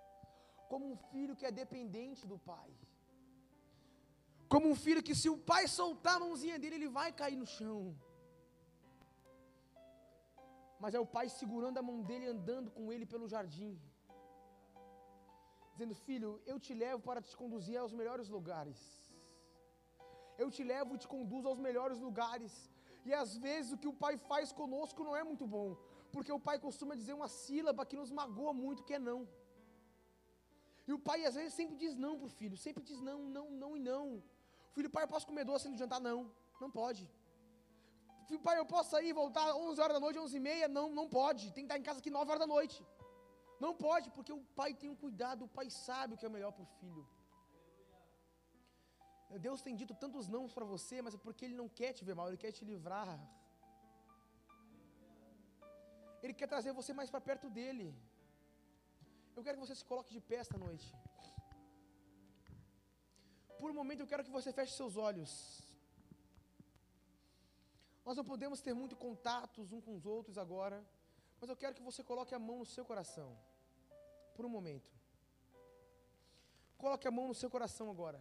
como um filho que é dependente do pai. Como um filho que, se o pai soltar a mãozinha dele, ele vai cair no chão. Mas é o pai segurando a mão dele, andando com ele pelo jardim, dizendo: Filho, eu te levo para te conduzir aos melhores lugares. Eu te levo e te conduzo aos melhores lugares. E às vezes o que o pai faz conosco não é muito bom, porque o pai costuma dizer uma sílaba que nos magoa muito, que é não. E o pai às vezes sempre diz não para o filho, sempre diz não, não, não e não. Filho, pai, eu posso comer doce no jantar? Não, não pode. Filho, pai, eu posso sair e voltar 11 horas da noite, 11 e meia? Não, não pode. Tem que estar em casa aqui 9 horas da noite. Não pode, porque o pai tem um cuidado, o pai sabe o que é melhor para o filho. Deus tem dito tantos não para você, mas é porque Ele não quer te ver mal, Ele quer te livrar. Ele quer trazer você mais para perto dele. Eu quero que você se coloque de pé esta noite. Por um momento eu quero que você feche seus olhos. Nós não podemos ter muito contatos uns com os outros agora, mas eu quero que você coloque a mão no seu coração. Por um momento. Coloque a mão no seu coração agora.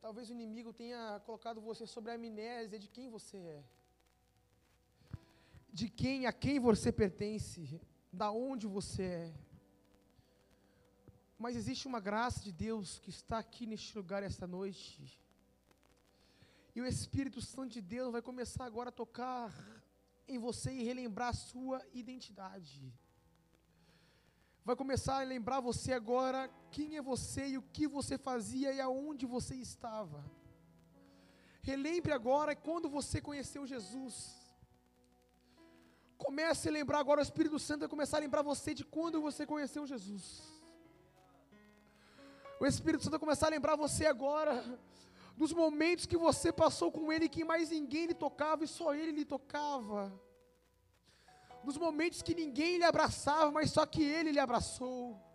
Talvez o inimigo tenha colocado você sobre a amnésia de quem você é. De quem, a quem você pertence, da onde você é. Mas existe uma graça de Deus que está aqui neste lugar esta noite. E o Espírito Santo de Deus vai começar agora a tocar em você e relembrar a sua identidade vai começar a lembrar você agora quem é você e o que você fazia e aonde você estava. Relembre agora quando você conheceu Jesus. Comece a lembrar agora, o Espírito Santo vai começar a lembrar você de quando você conheceu Jesus. O Espírito Santo vai começar a lembrar você agora dos momentos que você passou com Ele, que mais ninguém lhe tocava e só Ele lhe tocava nos momentos que ninguém lhe abraçava, mas só que ele lhe abraçou.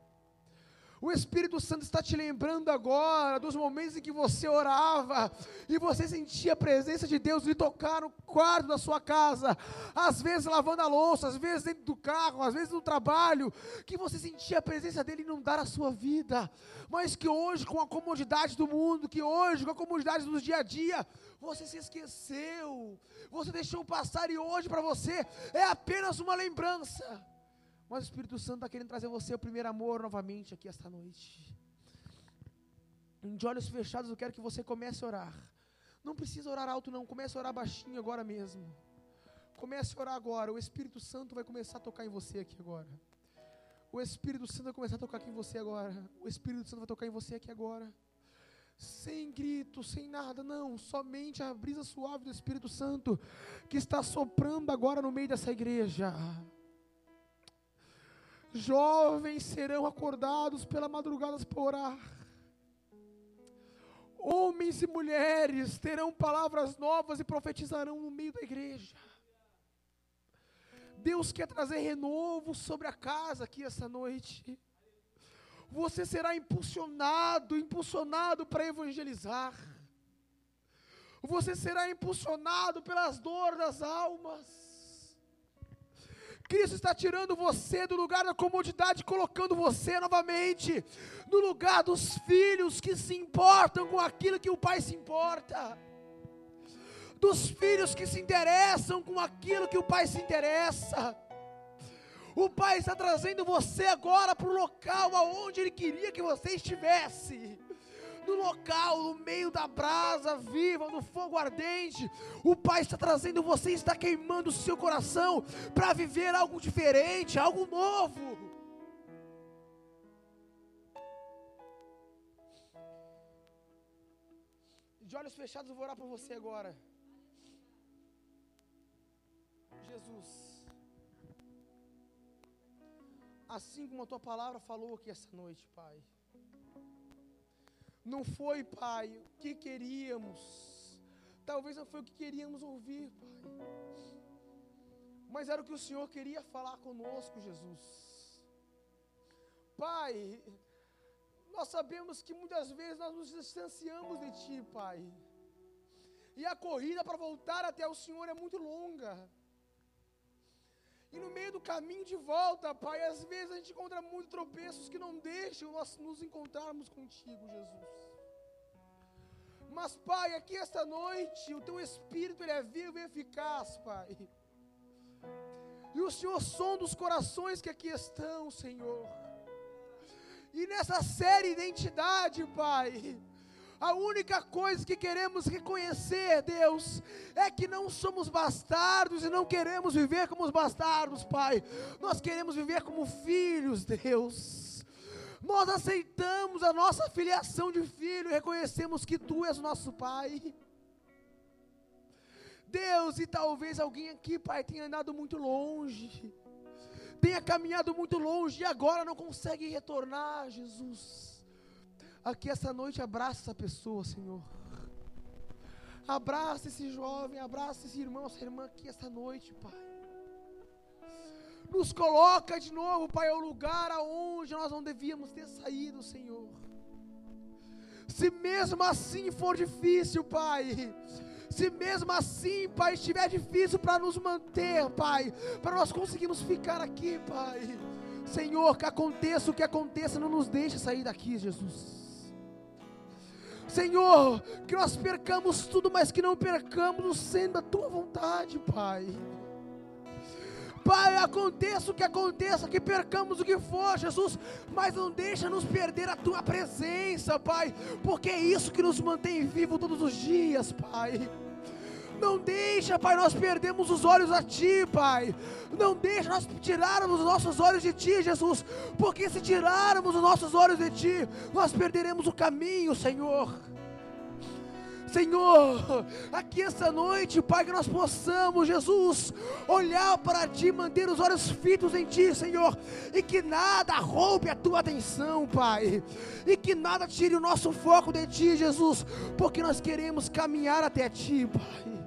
O Espírito Santo está te lembrando agora dos momentos em que você orava e você sentia a presença de Deus lhe tocar no quarto da sua casa, às vezes lavando a louça, às vezes dentro do carro, às vezes no trabalho, que você sentia a presença dele inundar a sua vida, mas que hoje, com a comodidade do mundo, que hoje, com a comodidade do dia a dia, você se esqueceu, você deixou passar e hoje para você é apenas uma lembrança. Mas o Espírito Santo está querendo trazer você o primeiro amor novamente aqui esta noite. De olhos fechados, eu quero que você comece a orar. Não precisa orar alto, não. Comece a orar baixinho agora mesmo. Comece a orar agora. O Espírito Santo vai começar a tocar em você aqui agora. O Espírito Santo vai começar a tocar aqui em você agora. O Espírito Santo vai tocar em você aqui agora. Sem grito, sem nada, não. Somente a brisa suave do Espírito Santo que está soprando agora no meio dessa igreja. Jovens serão acordados pela madrugada para orar. Homens e mulheres terão palavras novas e profetizarão no meio da igreja. Deus quer trazer renovo sobre a casa aqui essa noite. Você será impulsionado, impulsionado para evangelizar. Você será impulsionado pelas dores das almas. Cristo está tirando você do lugar da comodidade, colocando você novamente no lugar dos filhos que se importam com aquilo que o pai se importa, dos filhos que se interessam com aquilo que o pai se interessa. O pai está trazendo você agora para o local aonde ele queria que você estivesse no local, no meio da brasa viva, no fogo ardente. O Pai está trazendo você, está queimando o seu coração para viver algo diferente, algo novo. De olhos fechados, eu vou orar por você agora. Jesus, assim como a tua palavra falou aqui essa noite, Pai. Não foi, Pai, o que queríamos. Talvez não foi o que queríamos ouvir, Pai. Mas era o que o Senhor queria falar conosco, Jesus. Pai, nós sabemos que muitas vezes nós nos distanciamos de Ti, Pai. E a corrida para voltar até o Senhor é muito longa. E no meio do caminho de volta, Pai, às vezes a gente encontra muitos tropeços que não deixam nós nos encontrarmos contigo, Jesus. Mas, Pai, aqui esta noite, o Teu Espírito ele é vivo e eficaz, Pai. E o Senhor som dos corações que aqui estão, Senhor. E nessa série identidade, Pai, a única coisa que queremos reconhecer, Deus, é que não somos bastardos e não queremos viver como os bastardos, Pai. Nós queremos viver como filhos, Deus. Nós aceitamos a nossa filiação de filho e reconhecemos que Tu és nosso Pai. Deus, e talvez alguém aqui, Pai, tenha andado muito longe, tenha caminhado muito longe e agora não consegue retornar, Jesus aqui essa noite, abraça essa pessoa, Senhor. Abraça esse jovem, abraça esse irmão, essa irmã aqui essa noite, Pai. Nos coloca de novo, Pai, ao lugar aonde nós não devíamos ter saído, Senhor. Se mesmo assim for difícil, Pai, se mesmo assim, Pai, estiver difícil para nos manter, Pai, para nós conseguirmos ficar aqui, Pai. Senhor, que aconteça o que aconteça, não nos deixe sair daqui, Jesus. Senhor, que nós percamos tudo, mas que não percamos sendo a tua vontade, Pai. Pai, aconteça o que aconteça, que percamos o que for, Jesus, mas não deixa nos perder a tua presença, Pai, porque é isso que nos mantém vivo todos os dias, Pai. Não deixa, Pai, nós perdemos os olhos a Ti, Pai. Não deixa nós tirarmos os nossos olhos de Ti, Jesus. Porque se tirarmos os nossos olhos de Ti, nós perderemos o caminho, Senhor. Senhor, aqui essa noite, Pai, que nós possamos, Jesus, olhar para Ti, manter os olhos fitos em Ti, Senhor, e que nada roube a Tua atenção, Pai, e que nada tire o nosso foco de Ti, Jesus, porque nós queremos caminhar até Ti, Pai.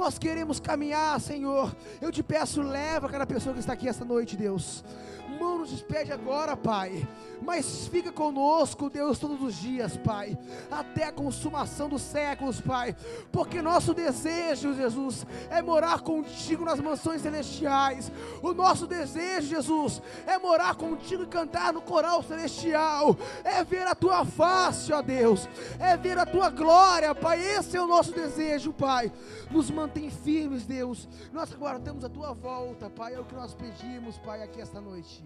Nós queremos caminhar, Senhor. Eu te peço, leva cada pessoa que está aqui esta noite, Deus. Mão nos despede agora, Pai mas fica conosco, Deus, todos os dias, Pai, até a consumação dos séculos, Pai, porque nosso desejo, Jesus, é morar contigo nas mansões celestiais. O nosso desejo, Jesus, é morar contigo e cantar no coral celestial, é ver a tua face, ó Deus, é ver a tua glória, Pai. Esse é o nosso desejo, Pai. Nos mantém firmes, Deus. Nós aguardamos a tua volta, Pai. É o que nós pedimos, Pai, aqui esta noite.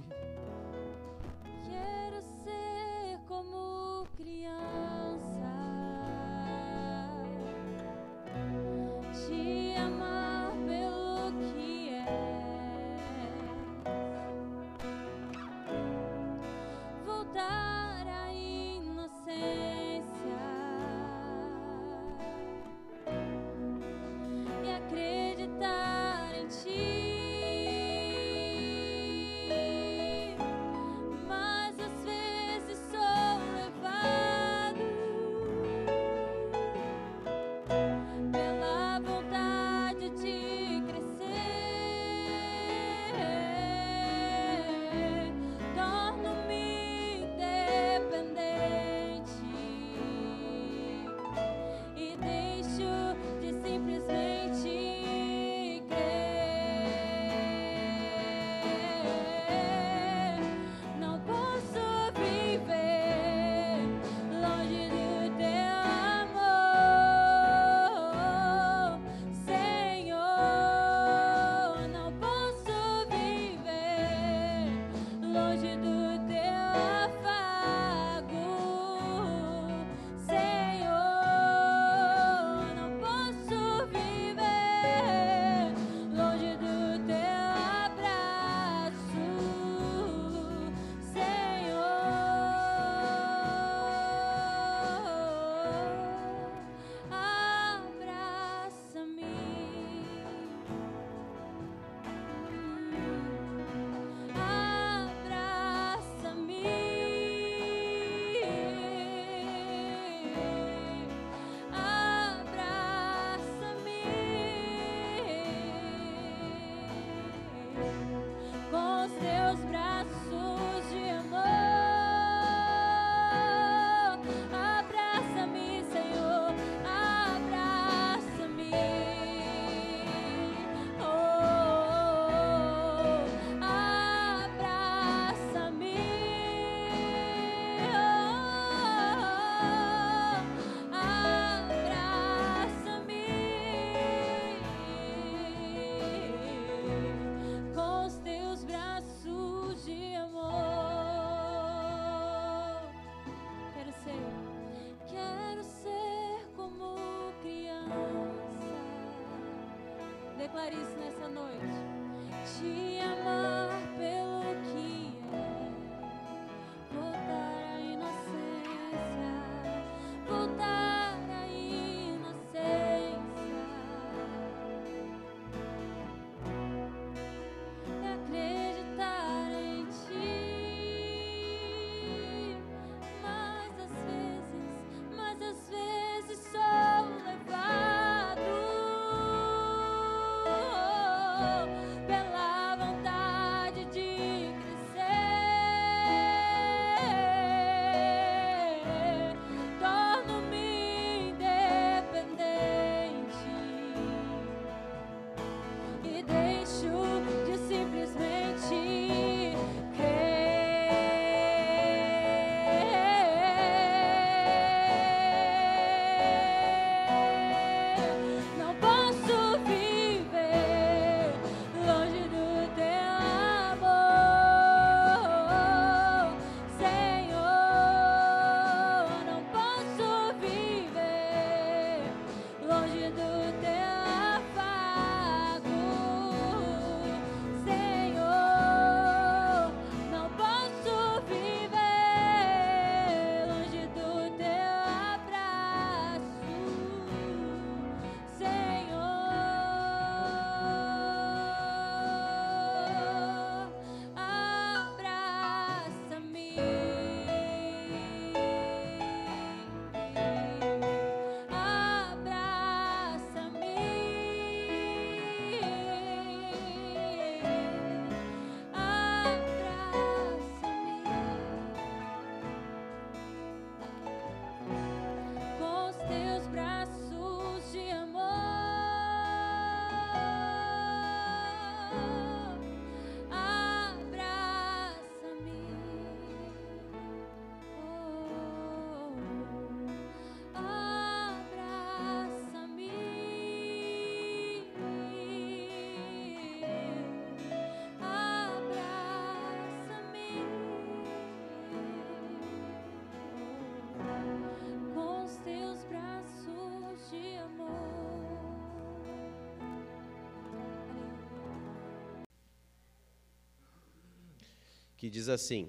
Que diz assim: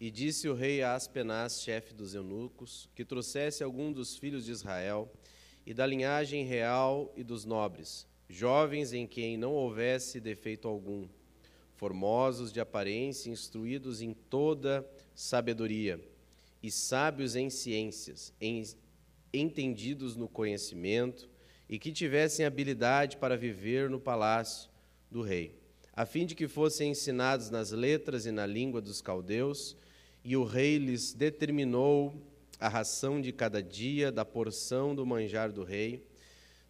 E disse o rei a Aspenaz, chefe dos eunucos, que trouxesse algum dos filhos de Israel, e da linhagem real e dos nobres, jovens em quem não houvesse defeito algum, formosos de aparência, instruídos em toda sabedoria, e sábios em ciências, em, entendidos no conhecimento, e que tivessem habilidade para viver no palácio do rei, a fim de que fossem ensinados nas letras e na língua dos caldeus, e o rei lhes determinou a ração de cada dia, da porção do manjar do rei,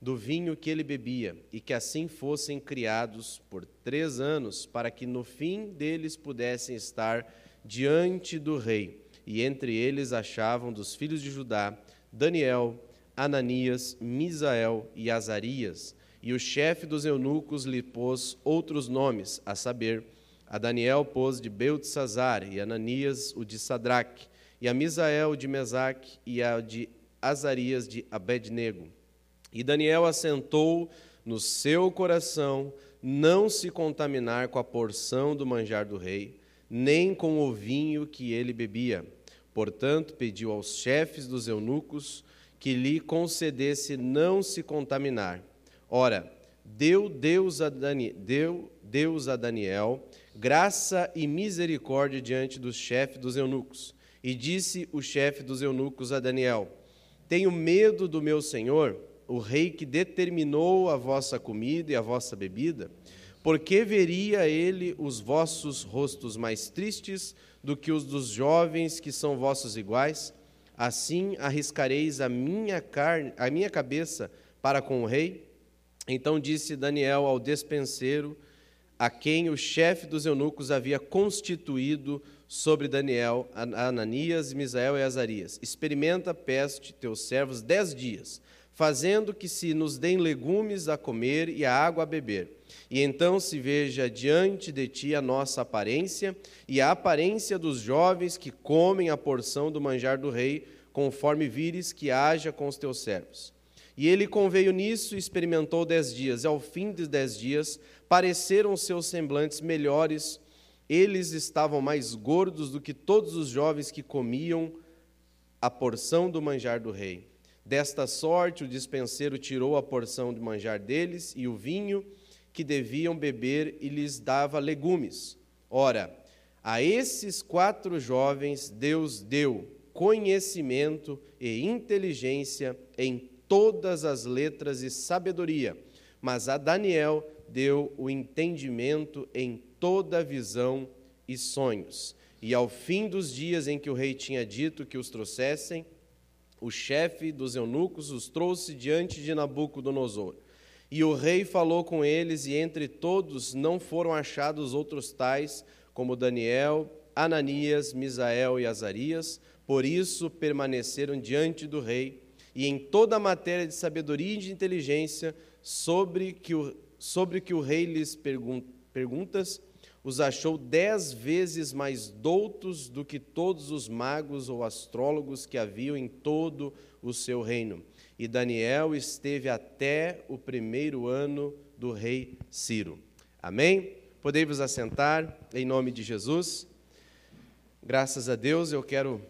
do vinho que ele bebia, e que assim fossem criados por três anos, para que no fim deles pudessem estar diante do rei. E entre eles achavam dos filhos de Judá Daniel, Ananias, Misael e Azarias. E o chefe dos eunucos lhe pôs outros nomes, a saber, a Daniel pôs de Beltesazar, e Ananias o de Sadraque, e a Misael de Mesaque, e a de Azarias de Abednego. E Daniel assentou no seu coração não se contaminar com a porção do manjar do rei, nem com o vinho que ele bebia. Portanto, pediu aos chefes dos eunucos que lhe concedesse não se contaminar. Ora, deu Deus a, Dani, deu Deus a Daniel graça e misericórdia diante dos chefes dos eunucos. E disse o chefe dos eunucos a Daniel: Tenho medo do meu senhor, o rei que determinou a vossa comida e a vossa bebida, porque veria ele os vossos rostos mais tristes do que os dos jovens que são vossos iguais? Assim arriscareis a minha carne, a minha cabeça para com o rei? Então disse Daniel ao despenseiro, a quem o chefe dos eunucos havia constituído sobre Daniel, Ananias, Misael e Azarias: Experimenta, peste, teus servos dez dias, fazendo que se nos deem legumes a comer e a água a beber. E então se veja diante de ti a nossa aparência e a aparência dos jovens que comem a porção do manjar do rei, conforme vires que haja com os teus servos. E ele conveio nisso e experimentou dez dias. E ao fim de dez dias, pareceram seus semblantes melhores. Eles estavam mais gordos do que todos os jovens que comiam a porção do manjar do rei. Desta sorte, o dispenseiro tirou a porção de manjar deles e o vinho que deviam beber e lhes dava legumes. Ora, a esses quatro jovens Deus deu conhecimento e inteligência em todas as letras e sabedoria, mas a Daniel deu o entendimento em toda visão e sonhos. E ao fim dos dias em que o rei tinha dito que os trouxessem, o chefe dos eunucos os trouxe diante de Nabucodonosor. E o rei falou com eles, e entre todos não foram achados outros tais, como Daniel, Ananias, Misael e Azarias, por isso permaneceram diante do rei, e em toda a matéria de sabedoria e de inteligência, sobre que o, sobre que o rei lhes pergun perguntas, os achou dez vezes mais doutos do que todos os magos ou astrólogos que haviam em todo o seu reino. E Daniel esteve até o primeiro ano do rei Ciro. Amém? Podei vos assentar em nome de Jesus. Graças a Deus, eu quero,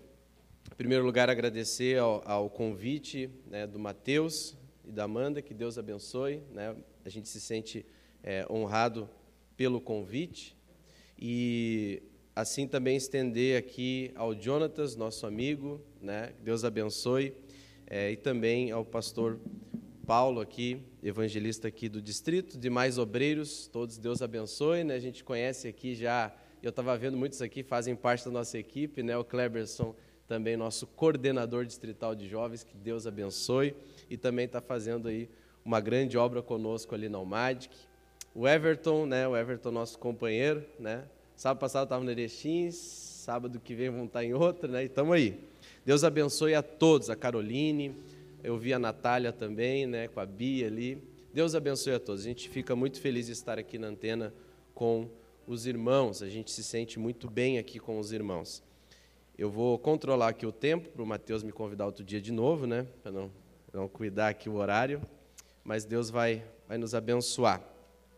primeiro lugar, agradecer ao, ao convite né, do Mateus e da Amanda, que Deus abençoe. Né? A gente se sente é, honrado pelo convite e assim também estender aqui ao Jonatas, nosso amigo, né? Deus abençoe, é, e também ao pastor Paulo aqui, evangelista aqui do distrito, demais obreiros, todos Deus abençoe, né? A gente conhece aqui já, eu estava vendo muitos aqui fazem parte da nossa equipe, né? O Kleberson também nosso coordenador distrital de jovens, que Deus abençoe, e também está fazendo aí uma grande obra conosco ali na UMADIC, o Everton, né? O Everton, nosso companheiro, né? Sábado passado estava no Erechim, sábado que vem vamos estar em outro, né? E estamos aí. Deus abençoe a todos, a Caroline, eu vi a Natália também, né? Com a Bia ali. Deus abençoe a todos. A gente fica muito feliz de estar aqui na antena com os irmãos. A gente se sente muito bem aqui com os irmãos. Eu vou controlar aqui o tempo para o Mateus me convidar outro dia de novo, né? Para não, não cuidar aqui o horário. Mas Deus vai, vai nos abençoar.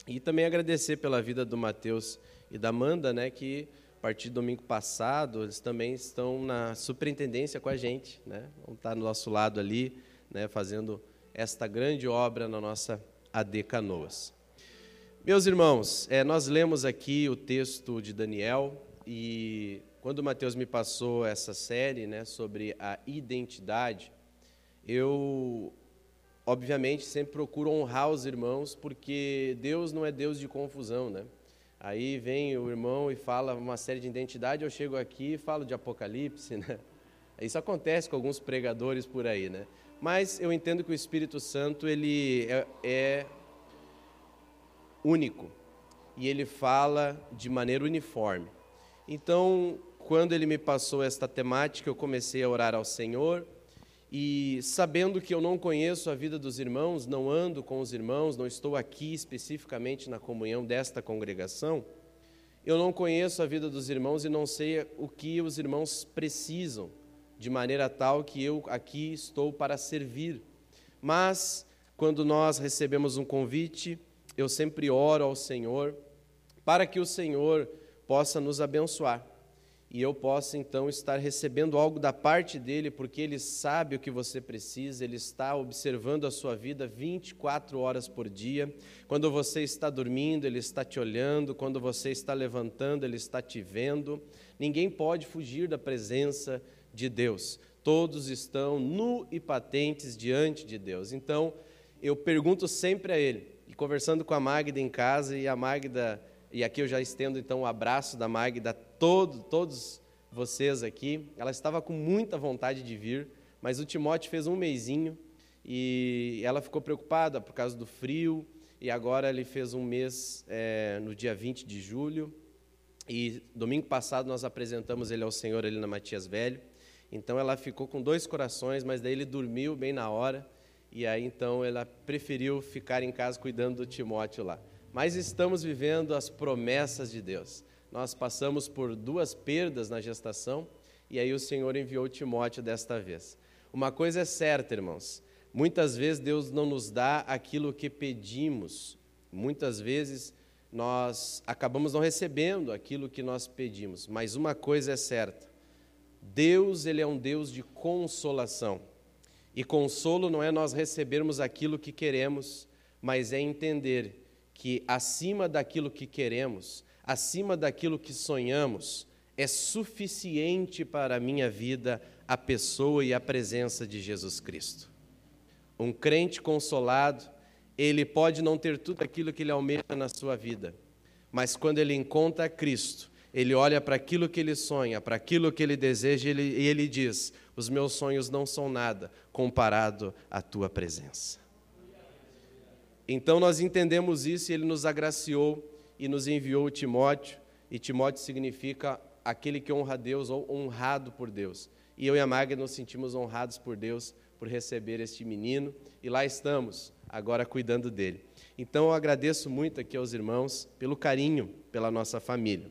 E também agradecer pela vida do Mateus e da Amanda, né, que a partir do domingo passado, eles também estão na superintendência com a gente, né? Vão estar do nosso lado ali, né, fazendo esta grande obra na nossa AD Canoas. Meus irmãos, é, nós lemos aqui o texto de Daniel e quando o Mateus me passou essa série né, sobre a identidade, eu, obviamente, sempre procuro honrar os irmãos, porque Deus não é Deus de confusão, né? Aí vem o irmão e fala uma série de identidade, eu chego aqui e falo de Apocalipse, né? Isso acontece com alguns pregadores por aí, né? Mas eu entendo que o Espírito Santo ele é, é único e ele fala de maneira uniforme. Então, quando ele me passou esta temática, eu comecei a orar ao Senhor e sabendo que eu não conheço a vida dos irmãos, não ando com os irmãos, não estou aqui especificamente na comunhão desta congregação, eu não conheço a vida dos irmãos e não sei o que os irmãos precisam, de maneira tal que eu aqui estou para servir. Mas, quando nós recebemos um convite, eu sempre oro ao Senhor para que o Senhor possa nos abençoar e eu possa então estar recebendo algo da parte dele, porque ele sabe o que você precisa, ele está observando a sua vida 24 horas por dia. Quando você está dormindo, ele está te olhando, quando você está levantando, ele está te vendo. Ninguém pode fugir da presença de Deus. Todos estão nu e patentes diante de Deus. Então, eu pergunto sempre a ele, e conversando com a Magda em casa, e a Magda, e aqui eu já estendo então o abraço da Magda todo, todos vocês aqui. Ela estava com muita vontade de vir, mas o Timóteo fez um mêsinho e ela ficou preocupada por causa do frio. E agora ele fez um mês é, no dia 20 de julho. E domingo passado nós apresentamos ele ao Senhor ali na Matias Velho. Então ela ficou com dois corações, mas daí ele dormiu bem na hora. E aí então ela preferiu ficar em casa cuidando do Timóteo lá. Mas estamos vivendo as promessas de Deus nós passamos por duas perdas na gestação e aí o Senhor enviou Timóteo desta vez. Uma coisa é certa, irmãos, muitas vezes Deus não nos dá aquilo que pedimos, muitas vezes nós acabamos não recebendo aquilo que nós pedimos, mas uma coisa é certa: Deus, Ele é um Deus de consolação. E consolo não é nós recebermos aquilo que queremos, mas é entender que acima daquilo que queremos, acima daquilo que sonhamos, é suficiente para a minha vida a pessoa e a presença de Jesus Cristo. Um crente consolado, ele pode não ter tudo aquilo que ele almeja na sua vida, mas quando ele encontra Cristo, ele olha para aquilo que ele sonha, para aquilo que ele deseja e ele, e ele diz: Os meus sonhos não são nada comparado à tua presença. Então nós entendemos isso e ele nos agraciou e nos enviou Timóteo, e Timóteo significa aquele que honra a Deus ou honrado por Deus. E eu e a Magda nos sentimos honrados por Deus por receber este menino e lá estamos, agora cuidando dele. Então eu agradeço muito aqui aos irmãos pelo carinho pela nossa família.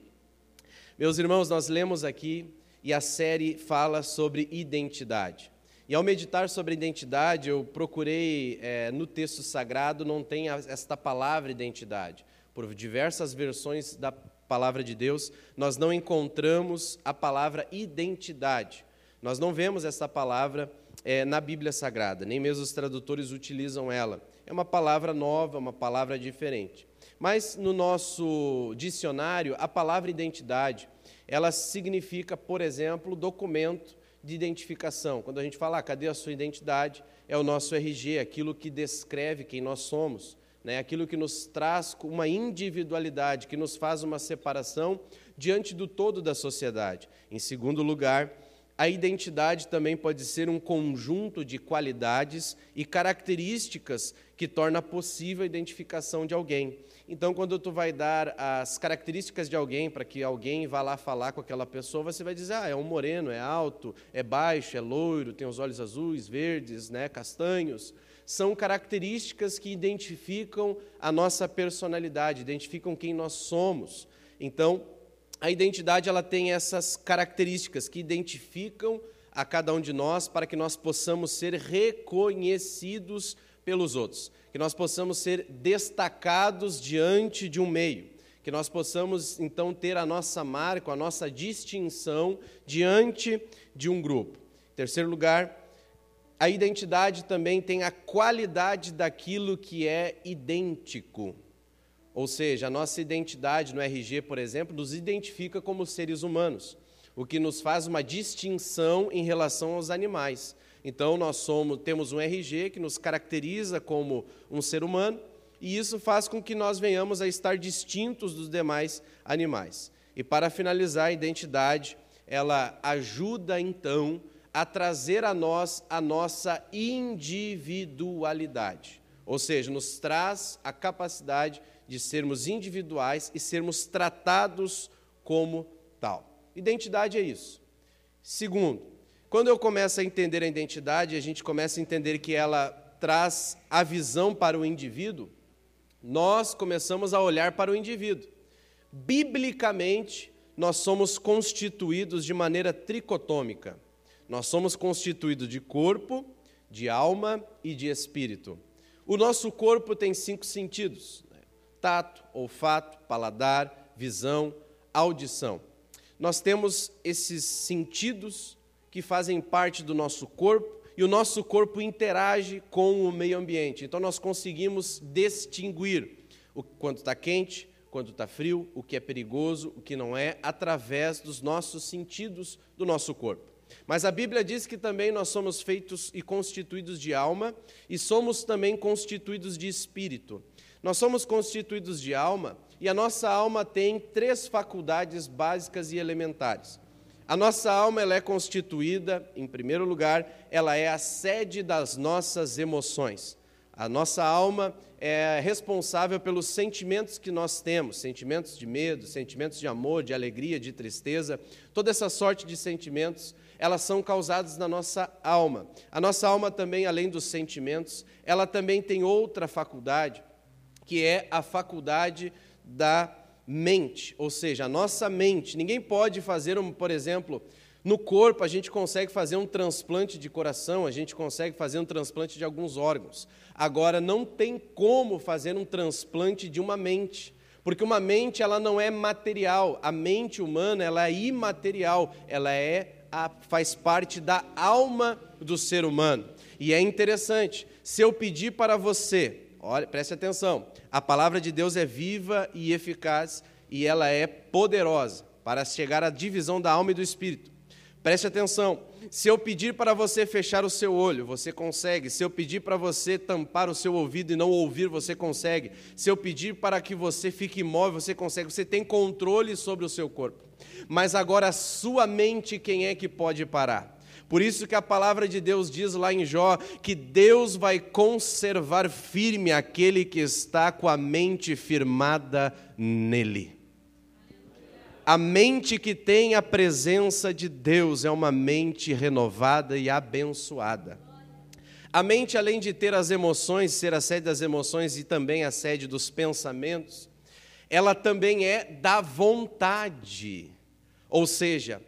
Meus irmãos, nós lemos aqui e a série fala sobre identidade. E ao meditar sobre identidade, eu procurei, é, no texto sagrado, não tem esta palavra identidade por diversas versões da palavra de Deus, nós não encontramos a palavra identidade. Nós não vemos essa palavra é, na Bíblia Sagrada, nem mesmo os tradutores utilizam ela. É uma palavra nova, uma palavra diferente. Mas no nosso dicionário, a palavra identidade, ela significa, por exemplo, documento de identificação. Quando a gente fala, ah, cadê a sua identidade? É o nosso RG, aquilo que descreve quem nós somos né, aquilo que nos traz uma individualidade, que nos faz uma separação diante do todo da sociedade. Em segundo lugar, a identidade também pode ser um conjunto de qualidades e características que torna possível a identificação de alguém. Então, quando tu vai dar as características de alguém para que alguém vá lá falar com aquela pessoa, você vai dizer: ah, é um moreno, é alto, é baixo, é loiro, tem os olhos azuis, verdes, né, castanhos são características que identificam a nossa personalidade, identificam quem nós somos. Então, a identidade ela tem essas características que identificam a cada um de nós para que nós possamos ser reconhecidos pelos outros, que nós possamos ser destacados diante de um meio, que nós possamos então ter a nossa marca, a nossa distinção diante de um grupo. Em terceiro lugar, a identidade também tem a qualidade daquilo que é idêntico. Ou seja, a nossa identidade no RG, por exemplo, nos identifica como seres humanos, o que nos faz uma distinção em relação aos animais. Então, nós somos, temos um RG que nos caracteriza como um ser humano, e isso faz com que nós venhamos a estar distintos dos demais animais. E para finalizar, a identidade, ela ajuda então a trazer a nós a nossa individualidade. Ou seja, nos traz a capacidade de sermos individuais e sermos tratados como tal. Identidade é isso. Segundo, quando eu começo a entender a identidade, a gente começa a entender que ela traz a visão para o indivíduo, nós começamos a olhar para o indivíduo. Biblicamente, nós somos constituídos de maneira tricotômica. Nós somos constituídos de corpo, de alma e de espírito. O nosso corpo tem cinco sentidos: né? tato, olfato, paladar, visão, audição. Nós temos esses sentidos que fazem parte do nosso corpo e o nosso corpo interage com o meio ambiente. Então nós conseguimos distinguir o quanto está quente, quando está frio, o que é perigoso, o que não é, através dos nossos sentidos do nosso corpo. Mas a Bíblia diz que também nós somos feitos e constituídos de alma e somos também constituídos de espírito. Nós somos constituídos de alma e a nossa alma tem três faculdades básicas e elementares. A nossa alma ela é constituída, em primeiro lugar, ela é a sede das nossas emoções. A nossa alma é responsável pelos sentimentos que nós temos, sentimentos de medo, sentimentos de amor, de alegria, de tristeza, toda essa sorte de sentimentos, elas são causadas na nossa alma. A nossa alma também, além dos sentimentos, ela também tem outra faculdade, que é a faculdade da mente, ou seja, a nossa mente. Ninguém pode fazer, um, por exemplo, no corpo a gente consegue fazer um transplante de coração, a gente consegue fazer um transplante de alguns órgãos. Agora não tem como fazer um transplante de uma mente, porque uma mente ela não é material. A mente humana ela é imaterial, ela é a, faz parte da alma do ser humano. E é interessante, se eu pedir para você Olha, preste atenção. A palavra de Deus é viva e eficaz e ela é poderosa para chegar à divisão da alma e do espírito. Preste atenção. Se eu pedir para você fechar o seu olho, você consegue. Se eu pedir para você tampar o seu ouvido e não ouvir, você consegue. Se eu pedir para que você fique imóvel, você consegue. Você tem controle sobre o seu corpo. Mas agora a sua mente, quem é que pode parar? Por isso que a palavra de Deus diz lá em Jó que Deus vai conservar firme aquele que está com a mente firmada nele. A mente que tem a presença de Deus é uma mente renovada e abençoada. A mente, além de ter as emoções, ser a sede das emoções e também a sede dos pensamentos, ela também é da vontade. Ou seja,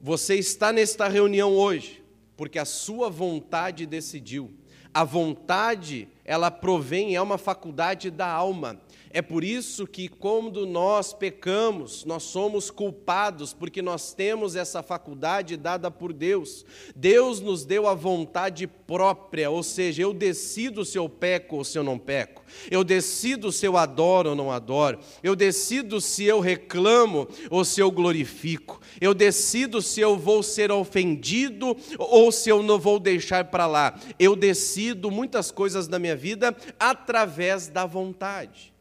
você está nesta reunião hoje porque a sua vontade decidiu. A vontade, ela provém, é uma faculdade da alma. É por isso que, quando nós pecamos, nós somos culpados, porque nós temos essa faculdade dada por Deus. Deus nos deu a vontade própria, ou seja, eu decido se eu peco ou se eu não peco. Eu decido se eu adoro ou não adoro. Eu decido se eu reclamo ou se eu glorifico. Eu decido se eu vou ser ofendido ou se eu não vou deixar para lá. Eu decido muitas coisas na minha vida através da vontade.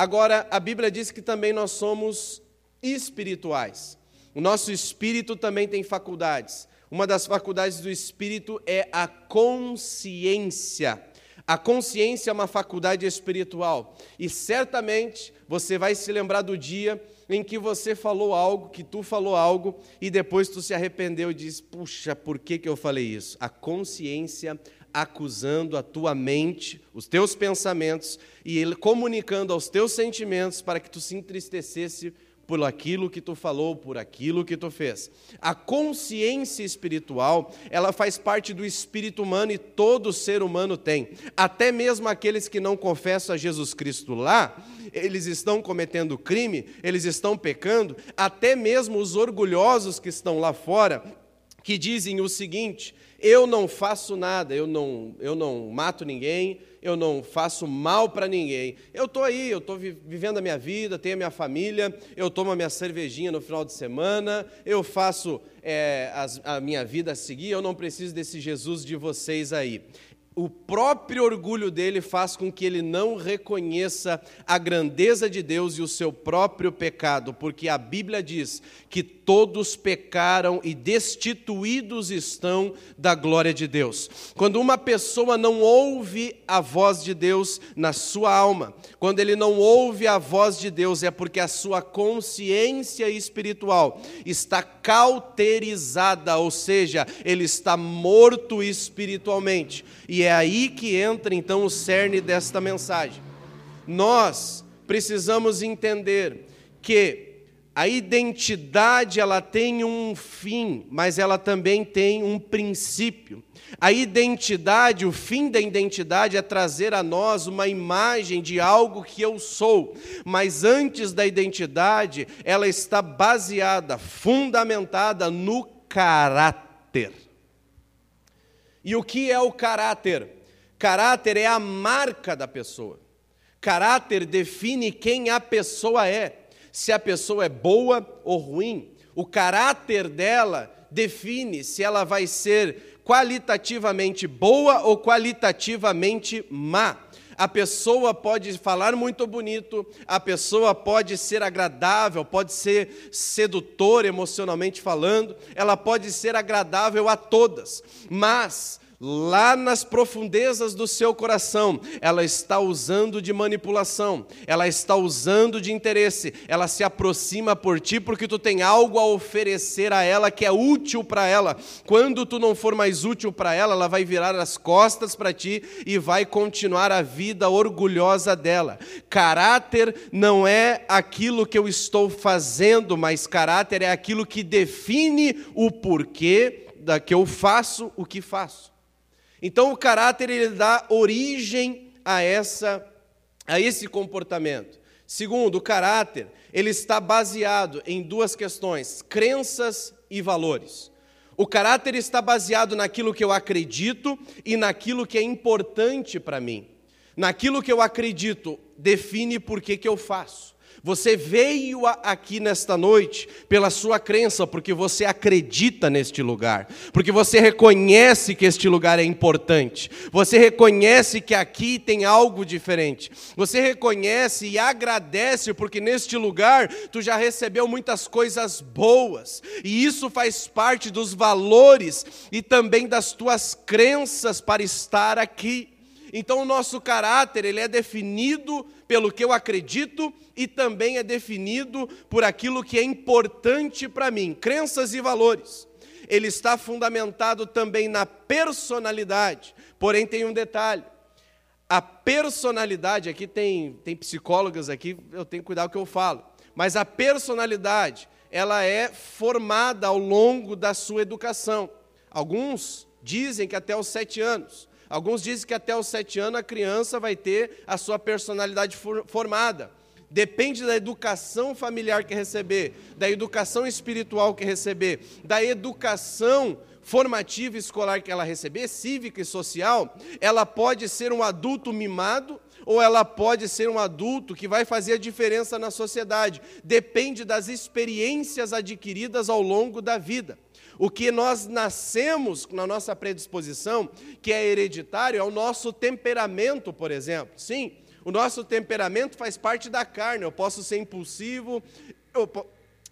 Agora, a Bíblia diz que também nós somos espirituais. O nosso espírito também tem faculdades. Uma das faculdades do espírito é a consciência. A consciência é uma faculdade espiritual. E certamente você vai se lembrar do dia em que você falou algo, que tu falou algo, e depois tu se arrependeu e diz: Puxa, por que, que eu falei isso? A consciência acusando a tua mente, os teus pensamentos e ele comunicando aos teus sentimentos para que tu se entristecesse por aquilo que tu falou, por aquilo que tu fez. A consciência espiritual, ela faz parte do espírito humano e todo ser humano tem. Até mesmo aqueles que não confessam a Jesus Cristo lá, eles estão cometendo crime, eles estão pecando, até mesmo os orgulhosos que estão lá fora, que dizem o seguinte: eu não faço nada, eu não, eu não mato ninguém, eu não faço mal para ninguém. Eu estou aí, eu estou vivendo a minha vida, tenho a minha família, eu tomo a minha cervejinha no final de semana, eu faço é, a minha vida a seguir, eu não preciso desse Jesus de vocês aí o próprio orgulho dele faz com que ele não reconheça a grandeza de Deus e o seu próprio pecado, porque a Bíblia diz que todos pecaram e destituídos estão da glória de Deus. Quando uma pessoa não ouve a voz de Deus na sua alma, quando ele não ouve a voz de Deus, é porque a sua consciência espiritual está cauterizada, ou seja, ele está morto espiritualmente. E é aí que entra então o cerne desta mensagem. Nós precisamos entender que a identidade ela tem um fim, mas ela também tem um princípio. A identidade, o fim da identidade é trazer a nós uma imagem de algo que eu sou, mas antes da identidade, ela está baseada, fundamentada no caráter. E o que é o caráter? Caráter é a marca da pessoa. Caráter define quem a pessoa é, se a pessoa é boa ou ruim. O caráter dela define se ela vai ser qualitativamente boa ou qualitativamente má. A pessoa pode falar muito bonito, a pessoa pode ser agradável, pode ser sedutora emocionalmente falando, ela pode ser agradável a todas, mas lá nas profundezas do seu coração, ela está usando de manipulação, ela está usando de interesse, ela se aproxima por ti porque tu tem algo a oferecer a ela que é útil para ela. Quando tu não for mais útil para ela, ela vai virar as costas para ti e vai continuar a vida orgulhosa dela. Caráter não é aquilo que eu estou fazendo, mas caráter é aquilo que define o porquê da que eu faço o que faço. Então o caráter ele dá origem a essa a esse comportamento. Segundo, o caráter, ele está baseado em duas questões: crenças e valores. O caráter está baseado naquilo que eu acredito e naquilo que é importante para mim. Naquilo que eu acredito define por que, que eu faço. Você veio aqui nesta noite pela sua crença, porque você acredita neste lugar, porque você reconhece que este lugar é importante, você reconhece que aqui tem algo diferente, você reconhece e agradece, porque neste lugar tu já recebeu muitas coisas boas, e isso faz parte dos valores e também das tuas crenças para estar aqui. Então o nosso caráter, ele é definido pelo que eu acredito e também é definido por aquilo que é importante para mim, crenças e valores. Ele está fundamentado também na personalidade. Porém tem um detalhe. A personalidade, aqui tem, tem psicólogas aqui, eu tenho que cuidar o que eu falo. Mas a personalidade, ela é formada ao longo da sua educação. Alguns dizem que até os sete anos. Alguns dizem que até os sete anos a criança vai ter a sua personalidade formada. Depende da educação familiar que receber, da educação espiritual que receber, da educação formativa escolar que ela receber, cívica e social, ela pode ser um adulto mimado ou ela pode ser um adulto que vai fazer a diferença na sociedade. Depende das experiências adquiridas ao longo da vida. O que nós nascemos na nossa predisposição, que é hereditário, é o nosso temperamento, por exemplo. Sim, o nosso temperamento faz parte da carne. Eu posso ser impulsivo, eu,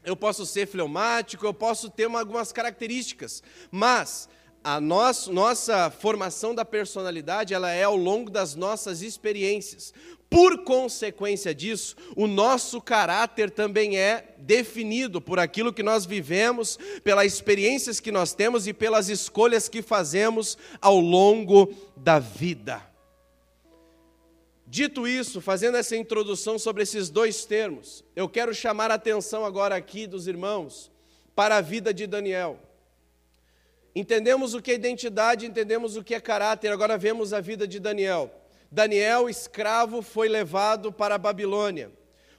eu posso ser fleumático, eu posso ter uma, algumas características, mas a nossa, nossa formação da personalidade ela é ao longo das nossas experiências. Por consequência disso, o nosso caráter também é definido por aquilo que nós vivemos, pelas experiências que nós temos e pelas escolhas que fazemos ao longo da vida. Dito isso, fazendo essa introdução sobre esses dois termos, eu quero chamar a atenção agora aqui dos irmãos para a vida de Daniel. Entendemos o que é identidade, entendemos o que é caráter, agora vemos a vida de Daniel. Daniel, escravo, foi levado para a Babilônia.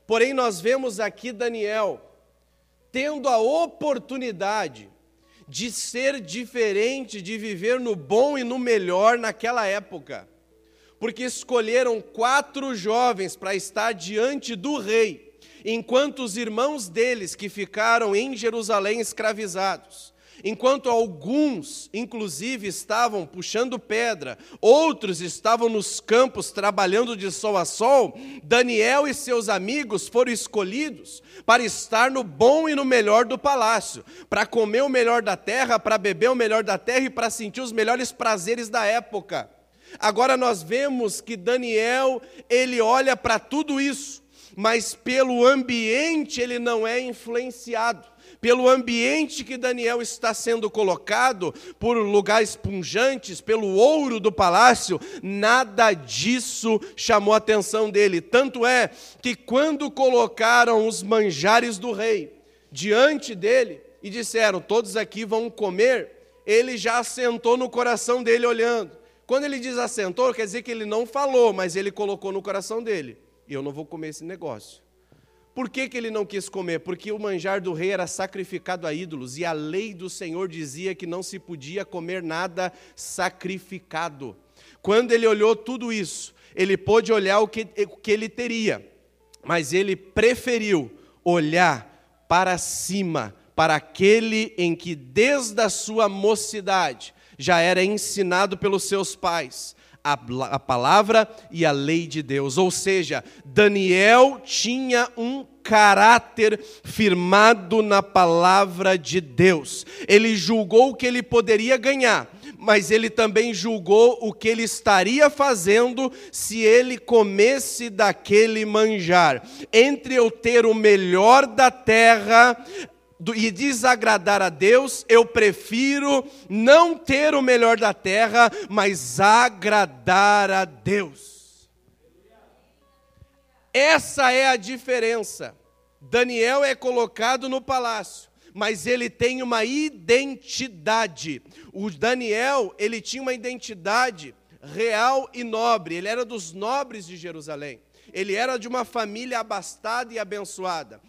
Porém, nós vemos aqui Daniel tendo a oportunidade de ser diferente, de viver no bom e no melhor naquela época porque escolheram quatro jovens para estar diante do rei, enquanto os irmãos deles que ficaram em Jerusalém escravizados. Enquanto alguns, inclusive, estavam puxando pedra, outros estavam nos campos trabalhando de sol a sol, Daniel e seus amigos foram escolhidos para estar no bom e no melhor do palácio, para comer o melhor da terra, para beber o melhor da terra e para sentir os melhores prazeres da época. Agora nós vemos que Daniel, ele olha para tudo isso, mas pelo ambiente ele não é influenciado. Pelo ambiente que Daniel está sendo colocado, por lugares punjantes, pelo ouro do palácio, nada disso chamou a atenção dele. Tanto é que quando colocaram os manjares do rei diante dele e disseram: Todos aqui vão comer, ele já assentou no coração dele olhando. Quando ele diz assentou, quer dizer que ele não falou, mas ele colocou no coração dele: eu não vou comer esse negócio. Por que, que ele não quis comer? Porque o manjar do rei era sacrificado a ídolos e a lei do Senhor dizia que não se podia comer nada sacrificado. Quando ele olhou tudo isso, ele pôde olhar o que, o que ele teria, mas ele preferiu olhar para cima, para aquele em que desde a sua mocidade já era ensinado pelos seus pais, a, a palavra e a lei de Deus. Ou seja, Daniel tinha um caráter firmado na palavra de Deus. Ele julgou o que ele poderia ganhar, mas ele também julgou o que ele estaria fazendo se ele comesse daquele manjar. Entre eu ter o melhor da terra, e desagradar a Deus, eu prefiro não ter o melhor da terra, mas agradar a Deus. Essa é a diferença. Daniel é colocado no palácio, mas ele tem uma identidade. O Daniel, ele tinha uma identidade real e nobre, ele era dos nobres de Jerusalém. Ele era de uma família abastada e abençoada.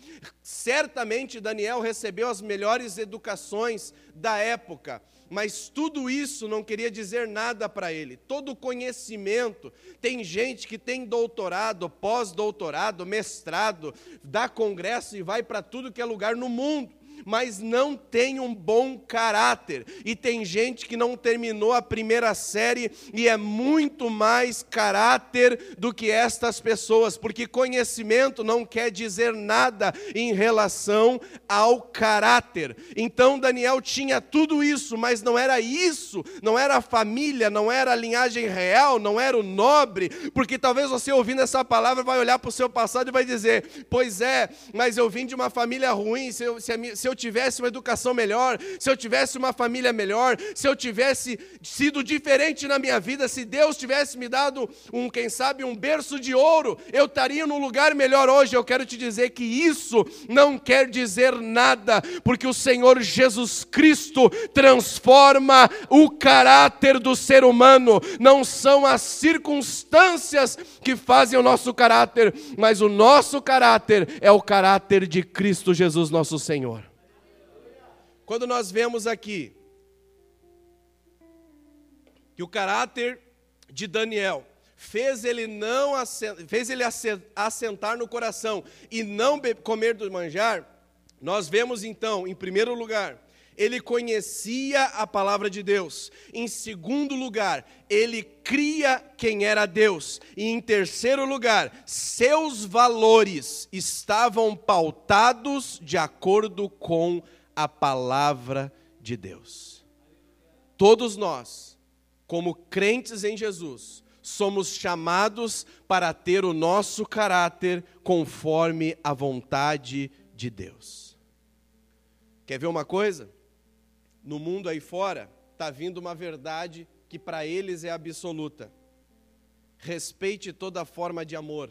Certamente Daniel recebeu as melhores educações da época, mas tudo isso não queria dizer nada para ele. Todo conhecimento, tem gente que tem doutorado, pós-doutorado, mestrado, dá congresso e vai para tudo que é lugar no mundo mas não tem um bom caráter. E tem gente que não terminou a primeira série e é muito mais caráter do que estas pessoas, porque conhecimento não quer dizer nada em relação ao caráter. Então Daniel tinha tudo isso, mas não era isso, não era a família, não era a linhagem real, não era o nobre, porque talvez você ouvindo essa palavra vai olhar para o seu passado e vai dizer: Pois é, mas eu vim de uma família ruim, se eu, se, a, se eu tivesse uma educação melhor, se eu tivesse uma família melhor, se eu tivesse sido diferente na minha vida, se Deus tivesse me dado um, quem sabe, um berço de ouro, eu estaria num lugar melhor hoje. Eu quero te dizer que isso não quer dizer nada, porque o Senhor Jesus Cristo transforma o caráter do ser humano, não são as circunstâncias que fazem o nosso caráter, mas o nosso caráter é o caráter de Cristo Jesus, nosso Senhor. Quando nós vemos aqui que o caráter de Daniel fez ele não fez ele assentar no coração e não comer do manjar, nós vemos então, em primeiro lugar, ele conhecia a palavra de Deus. Em segundo lugar, ele cria quem era Deus. E em terceiro lugar, seus valores estavam pautados de acordo com a palavra de Deus. Todos nós, como crentes em Jesus, somos chamados para ter o nosso caráter conforme a vontade de Deus. Quer ver uma coisa? No mundo aí fora, está vindo uma verdade que para eles é absoluta. respeite toda forma de amor.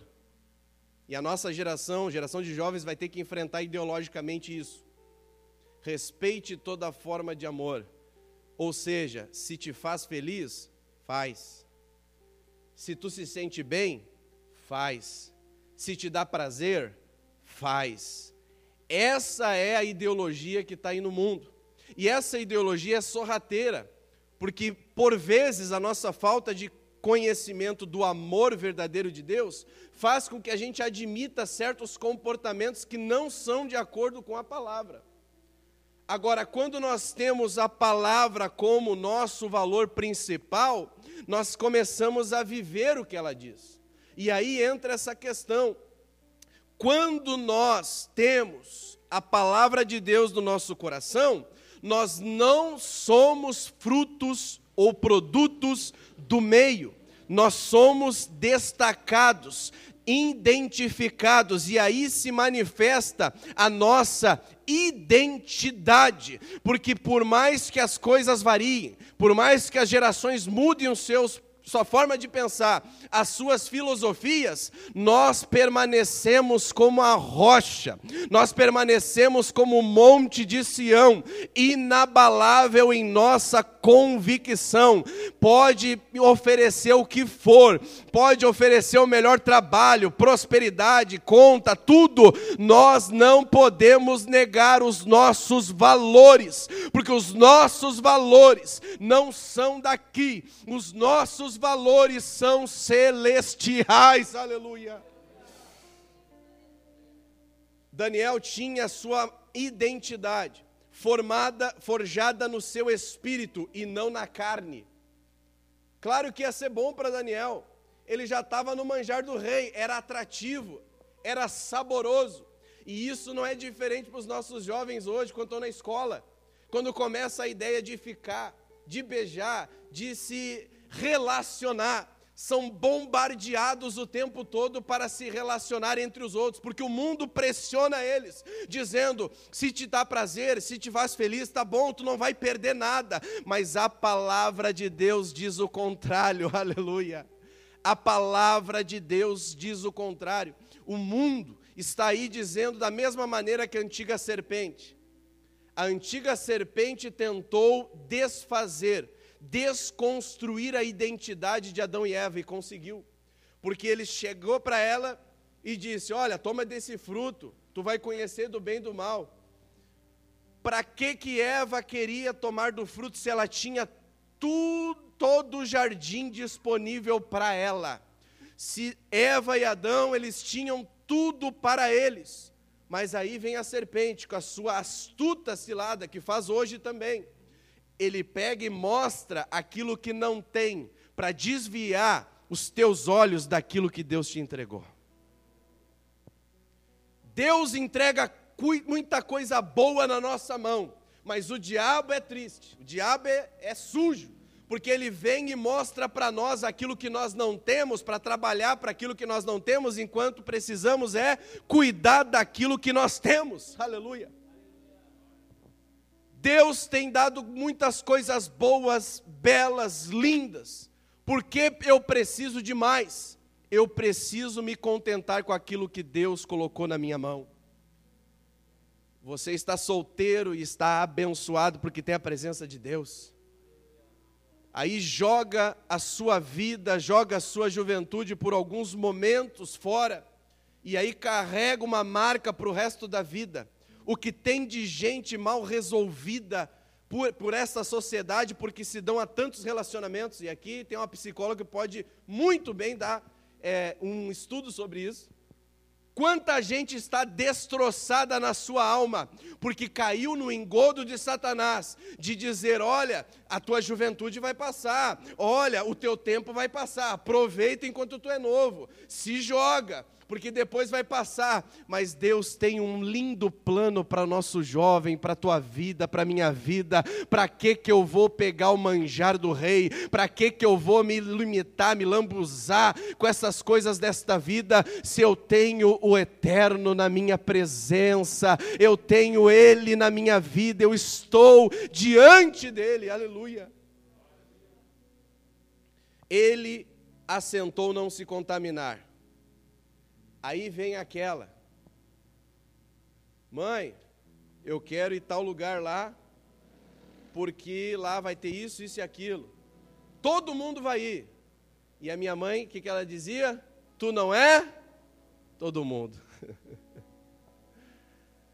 E a nossa geração, geração de jovens, vai ter que enfrentar ideologicamente isso. Respeite toda forma de amor. Ou seja, se te faz feliz, faz. Se tu se sente bem, faz. Se te dá prazer, faz. Essa é a ideologia que está aí no mundo. E essa ideologia é sorrateira, porque por vezes a nossa falta de conhecimento do amor verdadeiro de Deus faz com que a gente admita certos comportamentos que não são de acordo com a palavra. Agora, quando nós temos a palavra como nosso valor principal, nós começamos a viver o que ela diz. E aí entra essa questão. Quando nós temos a palavra de Deus no nosso coração, nós não somos frutos ou produtos do meio. Nós somos destacados, identificados, e aí se manifesta a nossa identidade, porque por mais que as coisas variem, por mais que as gerações mudem os seus sua forma de pensar, as suas filosofias, nós permanecemos como a rocha, nós permanecemos como o monte de Sião, inabalável em nossa convicção. Pode oferecer o que for, pode oferecer o melhor trabalho, prosperidade, conta, tudo. Nós não podemos negar os nossos valores, porque os nossos valores não são daqui, os nossos valores são celestiais. Aleluia. Daniel tinha sua identidade formada, forjada no seu espírito e não na carne. Claro que ia ser bom para Daniel. Ele já estava no manjar do rei, era atrativo, era saboroso. E isso não é diferente para os nossos jovens hoje, quando estão na escola. Quando começa a ideia de ficar, de beijar, de se relacionar são bombardeados o tempo todo para se relacionar entre os outros, porque o mundo pressiona eles, dizendo: se te dá prazer, se te faz feliz, tá bom, tu não vai perder nada. Mas a palavra de Deus diz o contrário, aleluia. A palavra de Deus diz o contrário. O mundo está aí dizendo da mesma maneira que a antiga serpente. A antiga serpente tentou desfazer desconstruir a identidade de Adão e Eva e conseguiu. Porque ele chegou para ela e disse: Olha, toma desse fruto, tu vai conhecer do bem e do mal. Para que que Eva queria tomar do fruto se ela tinha tudo, todo o jardim disponível para ela? Se Eva e Adão, eles tinham tudo para eles. Mas aí vem a serpente com a sua astuta cilada, que faz hoje também ele pega e mostra aquilo que não tem, para desviar os teus olhos daquilo que Deus te entregou. Deus entrega muita coisa boa na nossa mão, mas o diabo é triste, o diabo é, é sujo, porque ele vem e mostra para nós aquilo que nós não temos, para trabalhar para aquilo que nós não temos, enquanto precisamos é cuidar daquilo que nós temos. Aleluia. Deus tem dado muitas coisas boas, belas, lindas. Por que eu preciso de mais? Eu preciso me contentar com aquilo que Deus colocou na minha mão. Você está solteiro e está abençoado porque tem a presença de Deus. Aí joga a sua vida, joga a sua juventude por alguns momentos fora, e aí carrega uma marca para o resto da vida o que tem de gente mal resolvida por, por essa sociedade, porque se dão a tantos relacionamentos, e aqui tem uma psicóloga que pode muito bem dar é, um estudo sobre isso. Quanta gente está destroçada na sua alma, porque caiu no engodo de Satanás, de dizer: olha, a tua juventude vai passar, olha, o teu tempo vai passar, aproveita enquanto tu é novo, se joga porque depois vai passar. Mas Deus tem um lindo plano para nosso jovem, para a tua vida, para a minha vida. Para que que eu vou pegar o manjar do rei? Para que que eu vou me limitar, me lambuzar com essas coisas desta vida, se eu tenho o eterno na minha presença, eu tenho ele na minha vida, eu estou diante dele. Aleluia. Ele assentou não se contaminar. Aí vem aquela. Mãe, eu quero ir tal lugar lá, porque lá vai ter isso, isso e aquilo. Todo mundo vai ir. E a minha mãe, o que, que ela dizia? Tu não é todo mundo.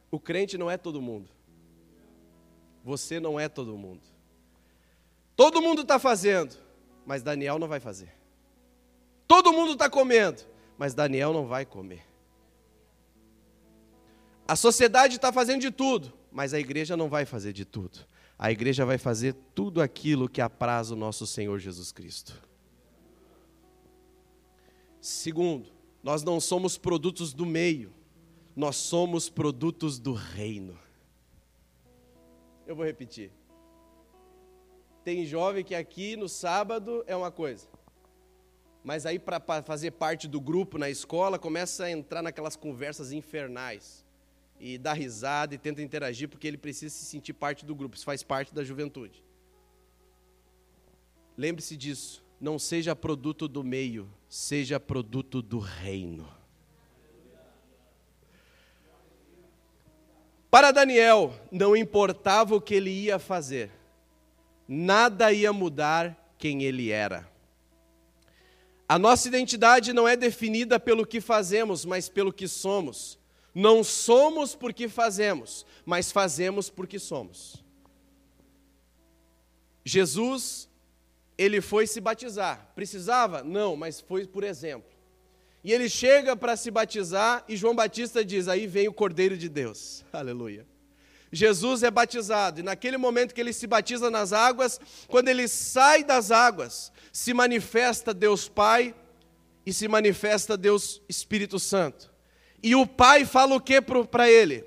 o crente não é todo mundo. Você não é todo mundo. Todo mundo está fazendo, mas Daniel não vai fazer. Todo mundo está comendo, mas Daniel não vai comer. A sociedade está fazendo de tudo, mas a igreja não vai fazer de tudo. A igreja vai fazer tudo aquilo que apraz o nosso Senhor Jesus Cristo. Segundo, nós não somos produtos do meio, nós somos produtos do reino. Eu vou repetir. Tem jovem que aqui no sábado é uma coisa, mas aí para fazer parte do grupo na escola começa a entrar naquelas conversas infernais e dá risada e tenta interagir porque ele precisa se sentir parte do grupo, isso faz parte da juventude. Lembre-se disso, não seja produto do meio, seja produto do reino. Para Daniel, não importava o que ele ia fazer, nada ia mudar quem ele era. A nossa identidade não é definida pelo que fazemos, mas pelo que somos. Não somos porque fazemos, mas fazemos porque somos. Jesus, ele foi se batizar. Precisava? Não, mas foi por exemplo. E ele chega para se batizar e João Batista diz: Aí vem o Cordeiro de Deus. Aleluia. Jesus é batizado, e naquele momento que ele se batiza nas águas, quando ele sai das águas, se manifesta Deus Pai e se manifesta Deus Espírito Santo. E o pai fala o que para ele?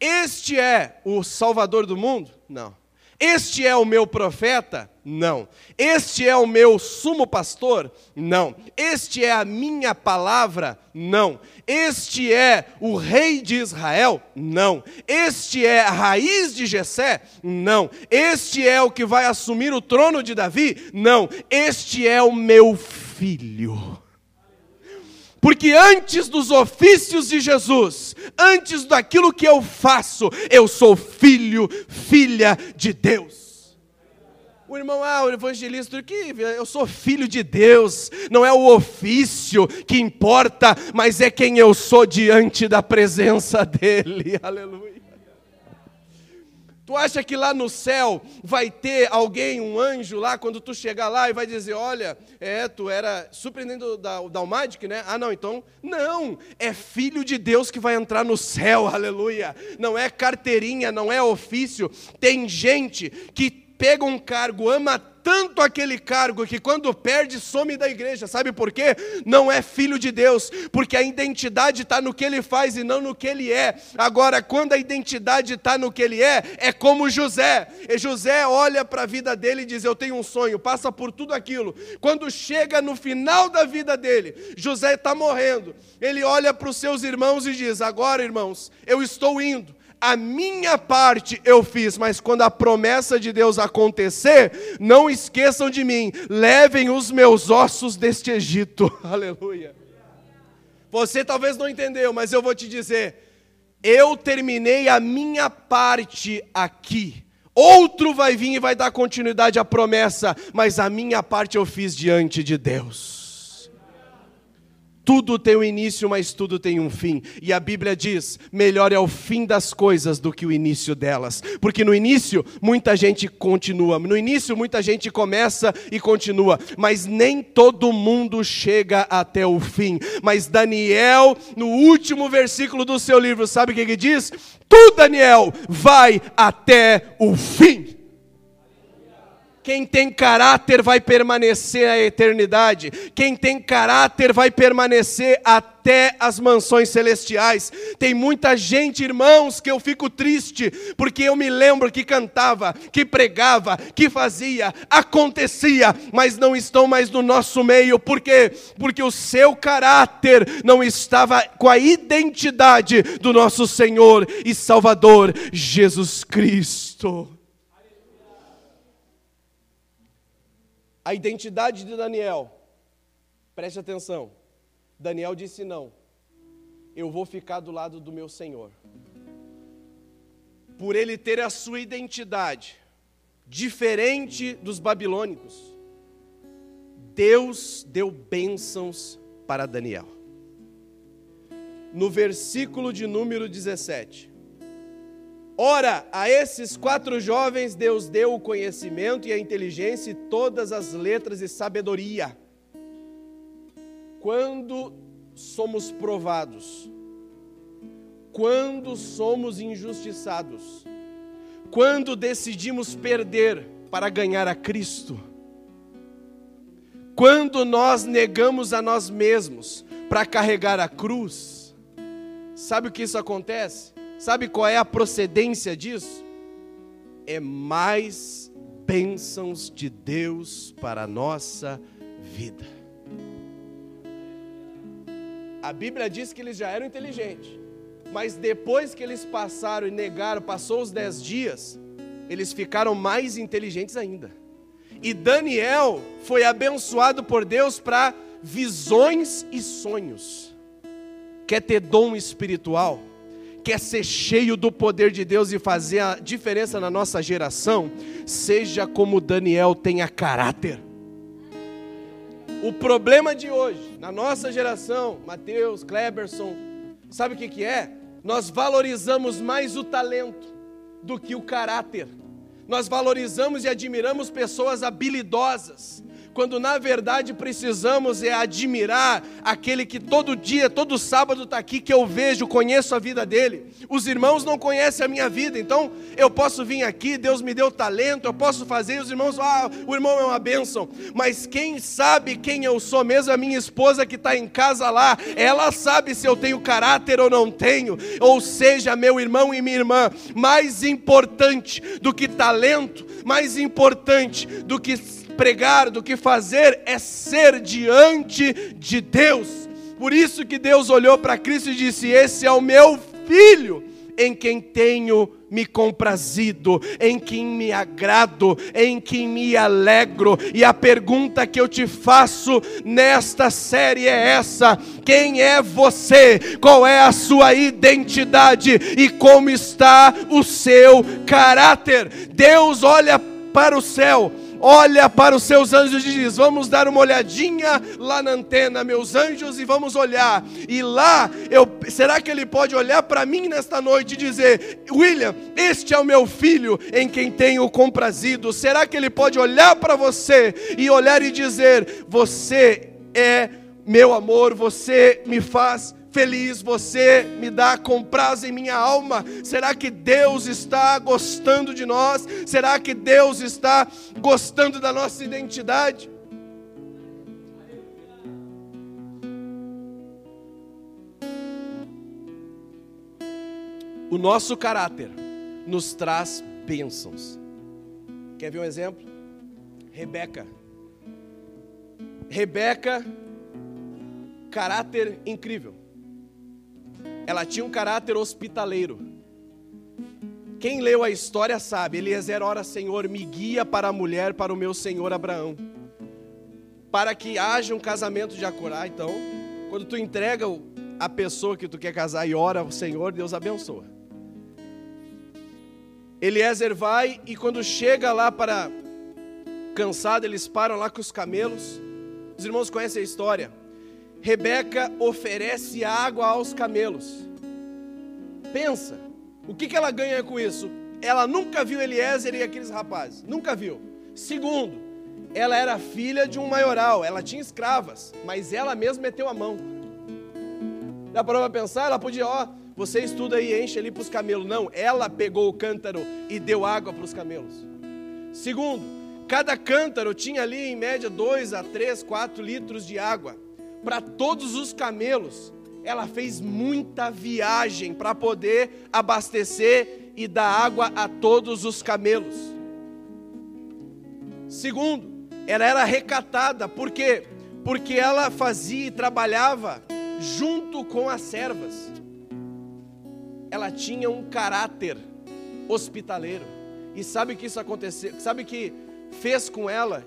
Este é o Salvador do mundo? Não. Este é o meu profeta? Não. Este é o meu sumo pastor? Não. Este é a minha palavra? Não. Este é o rei de Israel? Não. Este é a raiz de Jessé? Não. Este é o que vai assumir o trono de Davi? Não. Este é o meu filho. Porque antes dos ofícios de Jesus, antes daquilo que eu faço, eu sou filho, filha de Deus. O irmão, ah, o evangelista, que eu sou filho de Deus, não é o ofício que importa, mas é quem eu sou diante da presença dEle. Aleluia. Tu acha que lá no céu vai ter alguém, um anjo lá, quando tu chegar lá e vai dizer: Olha, é, tu era surpreendendo da, da Almagic, né? Ah, não, então. Não, é filho de Deus que vai entrar no céu, aleluia. Não é carteirinha, não é ofício. Tem gente que pega um cargo, ama tanto aquele cargo que quando perde, some da igreja. Sabe por quê? Não é filho de Deus, porque a identidade está no que ele faz e não no que ele é. Agora, quando a identidade está no que ele é, é como José. E José olha para a vida dele e diz: Eu tenho um sonho, passa por tudo aquilo. Quando chega no final da vida dele, José está morrendo. Ele olha para os seus irmãos e diz: Agora, irmãos, eu estou indo a minha parte eu fiz, mas quando a promessa de Deus acontecer, não esqueçam de mim, levem os meus ossos deste Egito. Aleluia. Você talvez não entendeu, mas eu vou te dizer, eu terminei a minha parte aqui. Outro vai vir e vai dar continuidade à promessa, mas a minha parte eu fiz diante de Deus. Tudo tem um início, mas tudo tem um fim. E a Bíblia diz: melhor é o fim das coisas do que o início delas. Porque no início muita gente continua, no início muita gente começa e continua, mas nem todo mundo chega até o fim. Mas Daniel, no último versículo do seu livro, sabe o que ele diz? Tu, Daniel, vai até o fim. Quem tem caráter vai permanecer a eternidade. Quem tem caráter vai permanecer até as mansões celestiais. Tem muita gente, irmãos, que eu fico triste, porque eu me lembro que cantava, que pregava, que fazia, acontecia, mas não estão mais no nosso meio. Por quê? Porque o seu caráter não estava com a identidade do nosso Senhor e Salvador Jesus Cristo. A identidade de Daniel Preste atenção. Daniel disse não. Eu vou ficar do lado do meu Senhor. Por ele ter a sua identidade diferente dos babilônicos, Deus deu bênçãos para Daniel. No versículo de número 17. Ora, a esses quatro jovens Deus deu o conhecimento e a inteligência e todas as letras e sabedoria. Quando somos provados, quando somos injustiçados, quando decidimos perder para ganhar a Cristo, quando nós negamos a nós mesmos para carregar a cruz, sabe o que isso acontece? Sabe qual é a procedência disso? É mais bênçãos de Deus para a nossa vida. A Bíblia diz que eles já eram inteligentes, mas depois que eles passaram e negaram, passou os dez dias, eles ficaram mais inteligentes ainda. E Daniel foi abençoado por Deus para visões e sonhos. Quer ter dom espiritual? Quer ser cheio do poder de Deus e fazer a diferença na nossa geração? Seja como Daniel tenha caráter. O problema de hoje, na nossa geração, Mateus, Kleberson, sabe o que, que é? Nós valorizamos mais o talento do que o caráter. Nós valorizamos e admiramos pessoas habilidosas, quando na verdade precisamos é admirar aquele que todo dia, todo sábado está aqui, que eu vejo, conheço a vida dele. Os irmãos não conhecem a minha vida, então eu posso vir aqui, Deus me deu talento, eu posso fazer, e os irmãos, ah, o irmão é uma bênção. Mas quem sabe quem eu sou mesmo, a minha esposa que está em casa lá, ela sabe se eu tenho caráter ou não tenho, ou seja, meu irmão e minha irmã, mais importante do que talento, mais importante do que pregar, do que fazer, é ser diante de Deus. Por isso que Deus olhou para Cristo e disse: Esse é o meu filho, em quem tenho me comprazido, em quem me agrado, em quem me alegro. E a pergunta que eu te faço nesta série é essa: quem é você? Qual é a sua identidade e como está o seu caráter? Deus olha para o céu olha para os seus anjos e diz: Vamos dar uma olhadinha lá na antena, meus anjos, e vamos olhar. E lá, eu, será que ele pode olhar para mim nesta noite e dizer: William, este é o meu filho em quem tenho comprazido? Será que ele pode olhar para você e olhar e dizer: Você é meu amor, você me faz feliz, você me dá com prazo em minha alma. Será que Deus está gostando de nós? Será que Deus está gostando da nossa identidade? O nosso caráter nos traz bênçãos. Quer ver um exemplo? Rebeca. Rebeca, caráter incrível ela tinha um caráter hospitaleiro. Quem leu a história sabe, Eliezer, ora Senhor, me guia para a mulher, para o meu senhor Abraão. Para que haja um casamento de acordo. então, quando tu entrega a pessoa que tu quer casar e ora ao Senhor, Deus abençoa. Eliezer vai e quando chega lá para cansado, eles param lá com os camelos. Os irmãos conhecem a história. Rebeca oferece água aos camelos. Pensa, o que, que ela ganha com isso? Ela nunca viu Eliezer e aqueles rapazes, nunca viu. Segundo, ela era filha de um maioral, ela tinha escravas, mas ela mesma meteu a mão. Dá para pensar? Ela podia, ó, você estuda e enche ali para os camelos. Não, ela pegou o cântaro e deu água para os camelos. Segundo, cada cântaro tinha ali em média 2 a 3, 4 litros de água para todos os camelos. Ela fez muita viagem para poder abastecer e dar água a todos os camelos. Segundo, ela era recatada, por quê? Porque ela fazia e trabalhava junto com as servas. Ela tinha um caráter hospitaleiro. E sabe que isso aconteceu? Sabe que fez com ela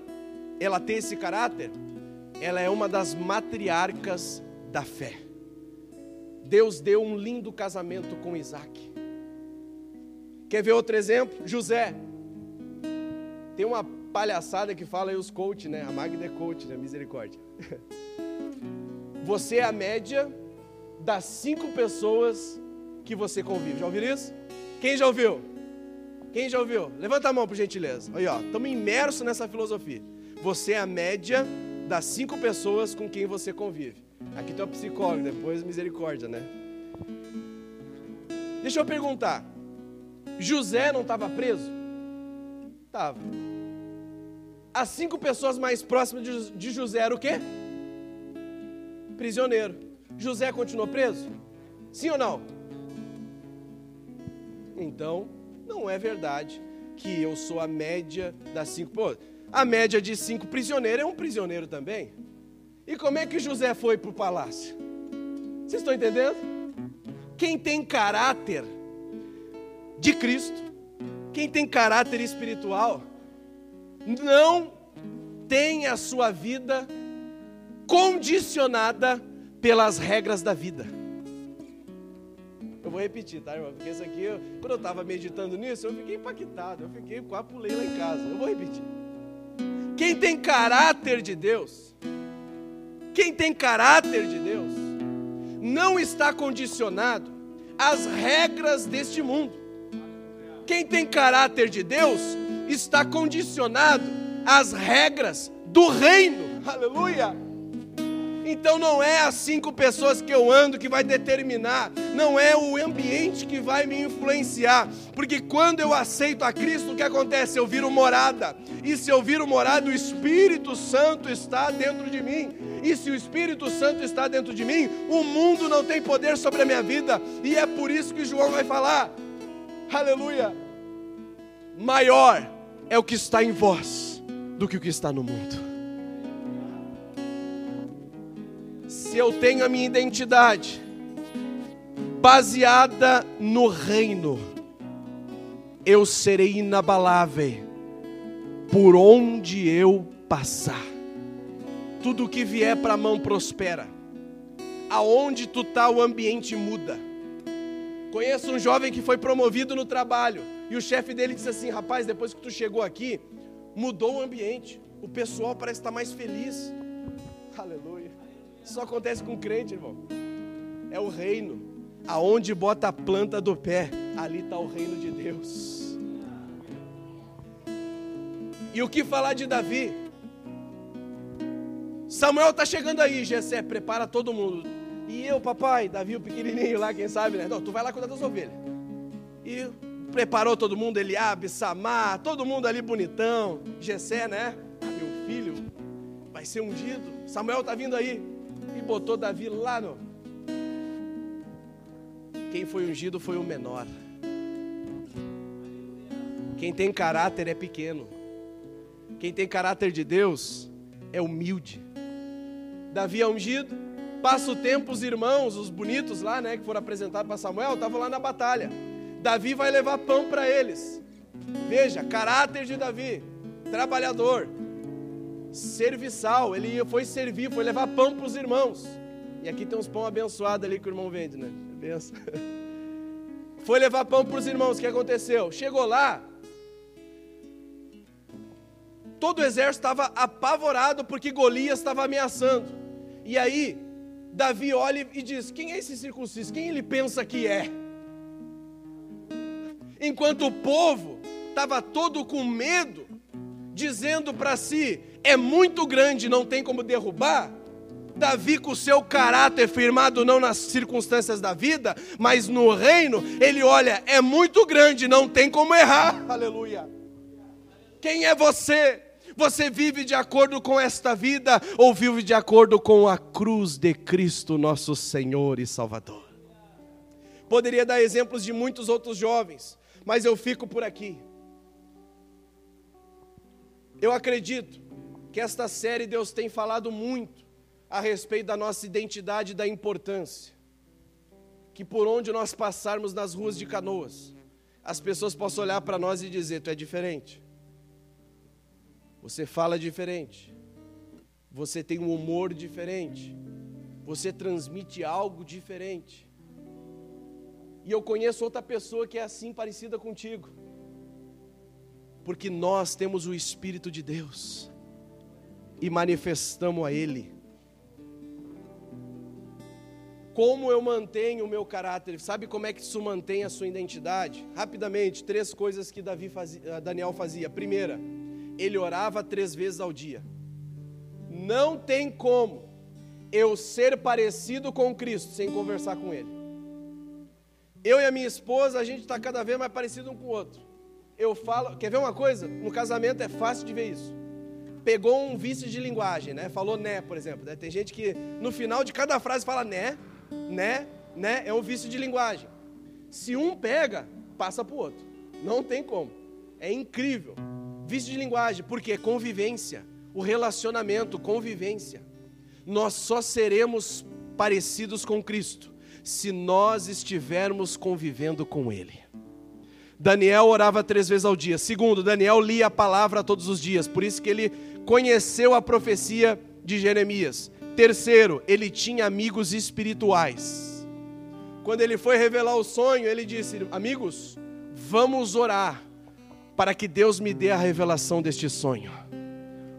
ela ter esse caráter? Ela é uma das matriarcas da fé. Deus deu um lindo casamento com Isaac. Quer ver outro exemplo? José. Tem uma palhaçada que fala aí os coach, né? A Magda é coach, né? Misericórdia. Você é a média das cinco pessoas que você convive. Já ouviram isso? Quem já ouviu? Quem já ouviu? Levanta a mão, por gentileza. Aí, ó, estamos imersos nessa filosofia. Você é a média das cinco pessoas com quem você convive. Aqui tem o psicólogo, depois misericórdia, né? Deixa eu perguntar. José não estava preso? Estava. As cinco pessoas mais próximas de- José eram o quê? Prisioneiro. José continuou preso? Sim ou não? Então, não é verdade que eu sou a média das cinco. Pô, a média de cinco prisioneiros é um prisioneiro também. E como é que José foi para o palácio? Vocês estão entendendo? Quem tem caráter de Cristo, quem tem caráter espiritual, não tem a sua vida condicionada pelas regras da vida. Eu vou repetir, tá, irmão? Porque isso aqui, quando eu estava meditando nisso, eu fiquei impactado. Eu fiquei, quase pulei lá em casa. Eu vou repetir. Quem tem caráter de Deus, quem tem caráter de Deus, não está condicionado às regras deste mundo. Quem tem caráter de Deus está condicionado às regras do reino. Aleluia! Então não é as cinco pessoas que eu ando que vai determinar, não é o ambiente que vai me influenciar, porque quando eu aceito a Cristo, o que acontece? Eu viro morada, e se eu viro morada, o Espírito Santo está dentro de mim, e se o Espírito Santo está dentro de mim, o mundo não tem poder sobre a minha vida, e é por isso que João vai falar, aleluia, maior é o que está em vós do que o que está no mundo. Se eu tenho a minha identidade baseada no reino, eu serei inabalável por onde eu passar. Tudo que vier para a mão prospera. Aonde tu tá, o ambiente muda. Conheço um jovem que foi promovido no trabalho e o chefe dele disse assim: "Rapaz, depois que tu chegou aqui, mudou o ambiente. O pessoal parece estar mais feliz." Aleluia. Isso só acontece com crente, irmão. É o reino. Aonde bota a planta do pé, ali está o reino de Deus. E o que falar de Davi? Samuel está chegando aí, Gessé, prepara todo mundo. E eu, papai, Davi, o pequenininho lá, quem sabe, né? Não, tu vai lá cuidar das ovelhas. E preparou todo mundo, Eliabe, Samar, todo mundo ali bonitão. Gessé, né? Ah, meu filho, vai ser ungido. Samuel está vindo aí. E botou Davi lá no. Quem foi ungido foi o menor. Quem tem caráter é pequeno. Quem tem caráter de Deus é humilde. Davi é ungido. Passa o tempo, os irmãos, os bonitos lá, né, que foram apresentados para Samuel, estavam lá na batalha. Davi vai levar pão para eles. Veja, caráter de Davi, trabalhador, serviçal, ele foi servir, foi levar pão para os irmãos. E aqui tem uns pão abençoados ali que o irmão vende, né? Benção. Foi levar pão para os irmãos, o que aconteceu? Chegou lá, todo o exército estava apavorado porque Golias estava ameaçando. E aí, Davi olha e diz: Quem é esse circunciso? Quem ele pensa que é? Enquanto o povo estava todo com medo, dizendo para si: É muito grande, não tem como derrubar. Davi, com o seu caráter firmado não nas circunstâncias da vida, mas no reino, ele olha: É muito grande, não tem como errar. Aleluia. Quem é você? Você vive de acordo com esta vida ou vive de acordo com a cruz de Cristo, nosso Senhor e Salvador? Poderia dar exemplos de muitos outros jovens, mas eu fico por aqui. Eu acredito que esta série Deus tem falado muito a respeito da nossa identidade e da importância. Que por onde nós passarmos nas ruas de canoas, as pessoas possam olhar para nós e dizer: Tu é diferente. Você fala diferente. Você tem um humor diferente. Você transmite algo diferente. E eu conheço outra pessoa que é assim parecida contigo. Porque nós temos o Espírito de Deus e manifestamos a Ele. Como eu mantenho o meu caráter? Sabe como é que isso mantém a sua identidade? Rapidamente, três coisas que Davi fazia, Daniel fazia. Primeira, ele orava três vezes ao dia. Não tem como eu ser parecido com Cristo sem conversar com Ele. Eu e a minha esposa, a gente está cada vez mais parecido um com o outro. Eu falo, quer ver uma coisa? No casamento é fácil de ver isso. Pegou um vício de linguagem, né? Falou né, por exemplo. Né? Tem gente que no final de cada frase fala né, né, né. É um vício de linguagem. Se um pega, passa para o outro. Não tem como. É incrível. Vício de linguagem, porque convivência, o relacionamento, convivência. Nós só seremos parecidos com Cristo se nós estivermos convivendo com Ele. Daniel orava três vezes ao dia. Segundo, Daniel lia a palavra todos os dias, por isso que ele conheceu a profecia de Jeremias. Terceiro, ele tinha amigos espirituais. Quando ele foi revelar o sonho, ele disse: Amigos, vamos orar para que Deus me dê a revelação deste sonho.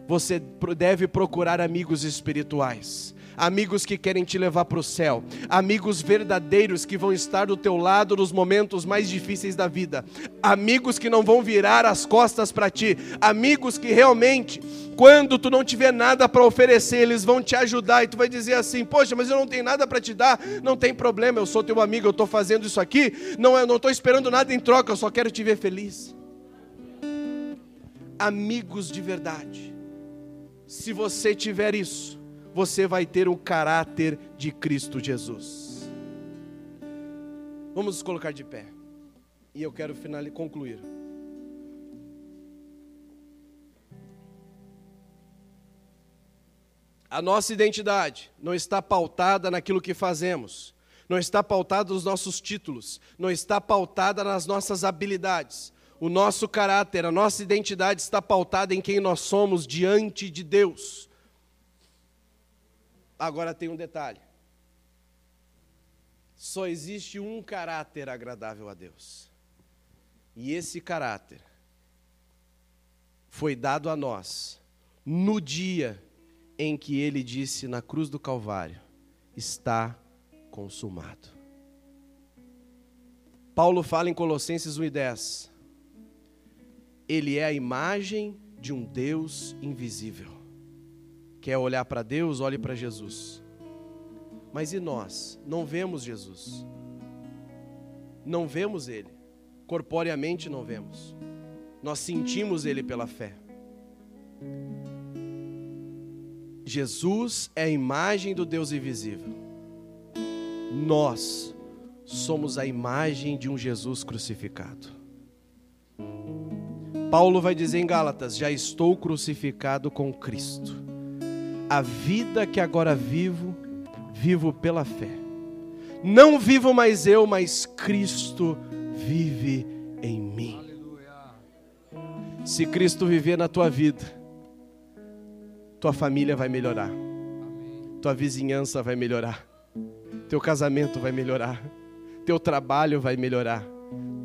Você deve procurar amigos espirituais amigos que querem te levar para o céu, amigos verdadeiros que vão estar do teu lado nos momentos mais difíceis da vida, amigos que não vão virar as costas para ti, amigos que realmente, quando tu não tiver nada para oferecer, eles vão te ajudar e tu vai dizer assim: Poxa, mas eu não tenho nada para te dar, não tem problema, eu sou teu amigo, eu estou fazendo isso aqui, não, eu não estou esperando nada em troca, eu só quero te ver feliz. Amigos de verdade. Se você tiver isso, você vai ter o caráter de Cristo Jesus. Vamos nos colocar de pé. E eu quero final, concluir. A nossa identidade não está pautada naquilo que fazemos, não está pautada nos nossos títulos, não está pautada nas nossas habilidades. O nosso caráter, a nossa identidade está pautada em quem nós somos diante de Deus. Agora tem um detalhe. Só existe um caráter agradável a Deus. E esse caráter foi dado a nós no dia em que ele disse na cruz do Calvário: Está consumado. Paulo fala em Colossenses 1,10: Ele é a imagem de um Deus invisível Quer olhar para Deus? Olhe para Jesus. Mas e nós? Não vemos Jesus. Não vemos Ele. Corporeamente não vemos. Nós sentimos Ele pela fé. Jesus é a imagem do Deus invisível. Nós somos a imagem de um Jesus crucificado. Paulo vai dizer em Gálatas: Já estou crucificado com Cristo a vida que agora vivo, vivo pela fé. Não vivo mais eu, mas Cristo vive em mim. Se Cristo viver na tua vida, tua família vai melhorar, tua vizinhança vai melhorar, teu casamento vai melhorar, teu trabalho vai melhorar,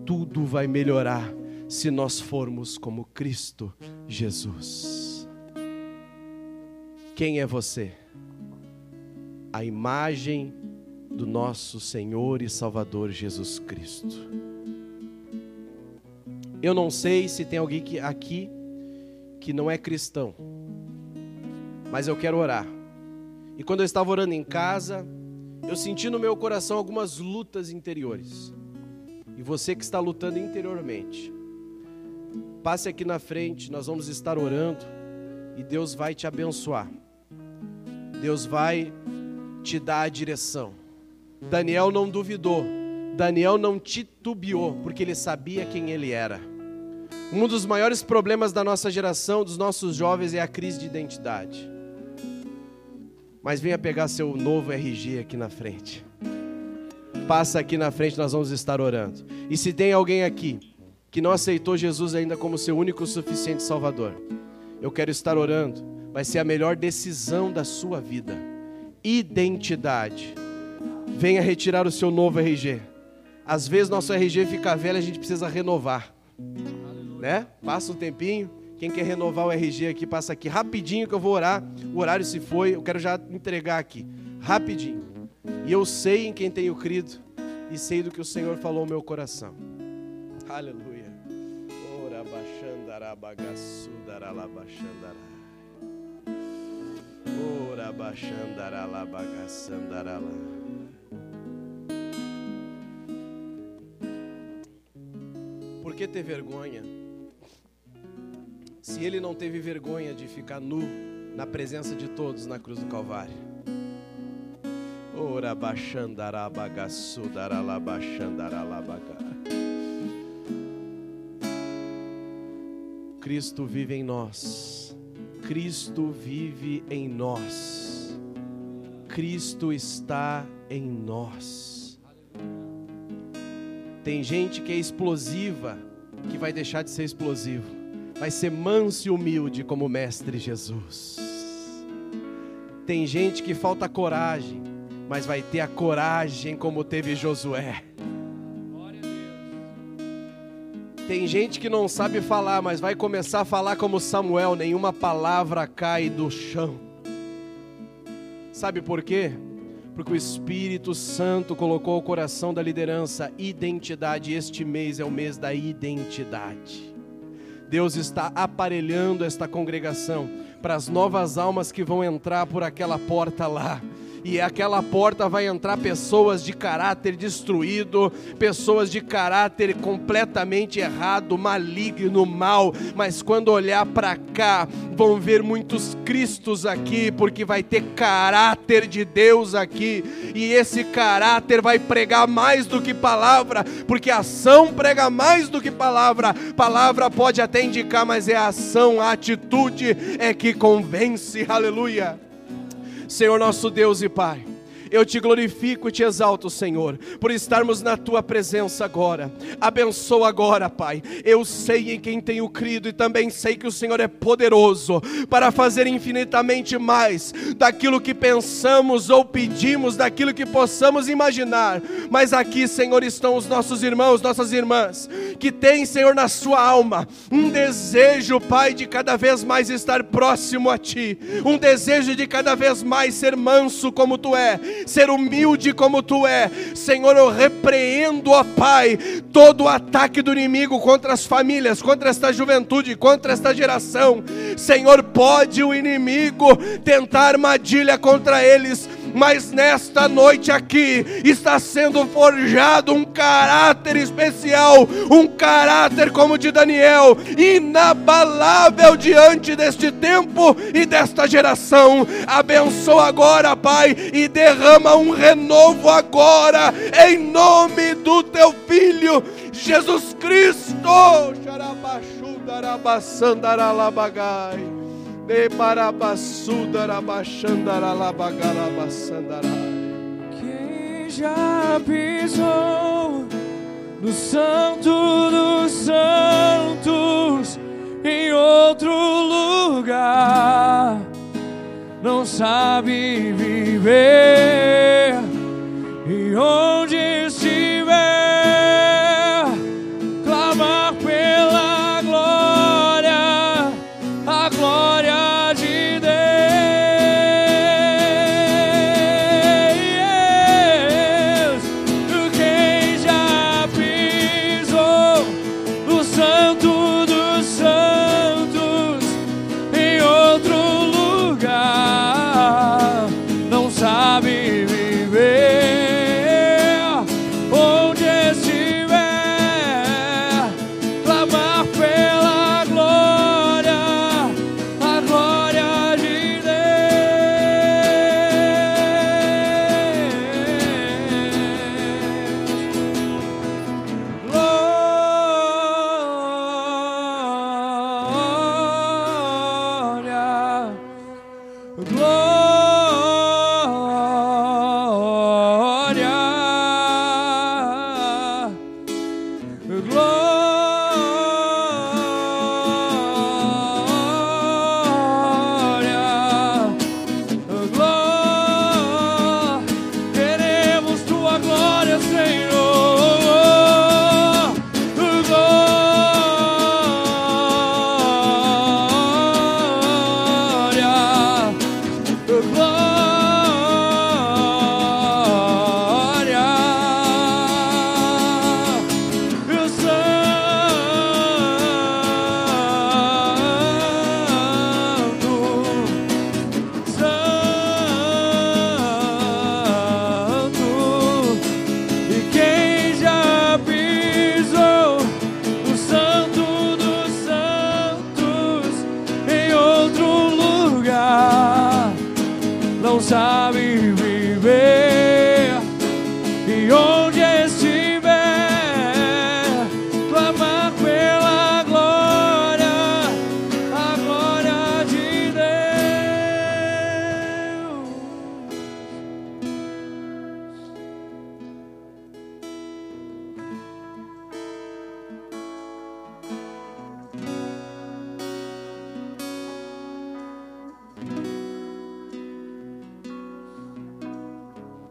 tudo vai melhorar se nós formos como Cristo Jesus. Quem é você? A imagem do nosso Senhor e Salvador Jesus Cristo. Eu não sei se tem alguém aqui que não é cristão, mas eu quero orar. E quando eu estava orando em casa, eu senti no meu coração algumas lutas interiores. E você que está lutando interiormente, passe aqui na frente, nós vamos estar orando e Deus vai te abençoar. Deus vai te dar a direção. Daniel não duvidou, Daniel não titubeou, porque ele sabia quem ele era. Um dos maiores problemas da nossa geração, dos nossos jovens, é a crise de identidade. Mas venha pegar seu novo RG aqui na frente. Passa aqui na frente, nós vamos estar orando. E se tem alguém aqui que não aceitou Jesus ainda como seu único suficiente Salvador, eu quero estar orando vai ser a melhor decisão da sua vida. Identidade. Venha retirar o seu novo RG. Às vezes nosso RG fica velho, a gente precisa renovar. Né? Passa um tempinho. Quem quer renovar o RG aqui, passa aqui rapidinho que eu vou orar. O horário se foi, eu quero já entregar aqui. Rapidinho. E eu sei em quem tenho crido e sei do que o Senhor falou no meu coração. Aleluia. Ora baxandará bagaçu daralabachandará. Ora labagaçandará. Por que ter vergonha? Se ele não teve vergonha de ficar nu na presença de todos na cruz do Calvário. Ora baxandará bagaçu daralabachandará labaga. Cristo vive em nós. Cristo vive em nós. Cristo está em nós. Tem gente que é explosiva, que vai deixar de ser explosivo. Vai ser manso e humilde como o Mestre Jesus. Tem gente que falta coragem, mas vai ter a coragem como teve Josué. Tem gente que não sabe falar, mas vai começar a falar como Samuel, nenhuma palavra cai do chão. Sabe por quê? Porque o Espírito Santo colocou o coração da liderança identidade. Este mês é o mês da identidade. Deus está aparelhando esta congregação para as novas almas que vão entrar por aquela porta lá e aquela porta vai entrar pessoas de caráter destruído, pessoas de caráter completamente errado, maligno, mal, mas quando olhar para cá, vão ver muitos Cristos aqui, porque vai ter caráter de Deus aqui, e esse caráter vai pregar mais do que palavra, porque ação prega mais do que palavra. Palavra pode até indicar, mas é a ação, a atitude é que convence. Aleluia. Senhor nosso Deus e Pai. Eu te glorifico e te exalto, Senhor, por estarmos na tua presença agora. Abençoa agora, Pai. Eu sei em quem tenho crido e também sei que o Senhor é poderoso para fazer infinitamente mais daquilo que pensamos ou pedimos, daquilo que possamos imaginar. Mas aqui, Senhor, estão os nossos irmãos, nossas irmãs, que têm, Senhor, na sua alma um desejo, Pai, de cada vez mais estar próximo a Ti, um desejo de cada vez mais ser manso como Tu é ser humilde como tu é. Senhor, eu repreendo, ó Pai, todo o ataque do inimigo contra as famílias, contra esta juventude, contra esta geração. Senhor, pode o inimigo tentar armadilha contra eles, mas nesta noite aqui está sendo forjado um caráter especial, um caráter como o de Daniel, inabalável diante deste tempo e desta geração. Abençoa agora, Pai, e derrama um renovo agora, em nome do teu filho, Jesus Cristo de parabasuda rabachandara labagalabasandara. Quem já pisou no santo dos santos em outro lugar não sabe viver e onde estiver.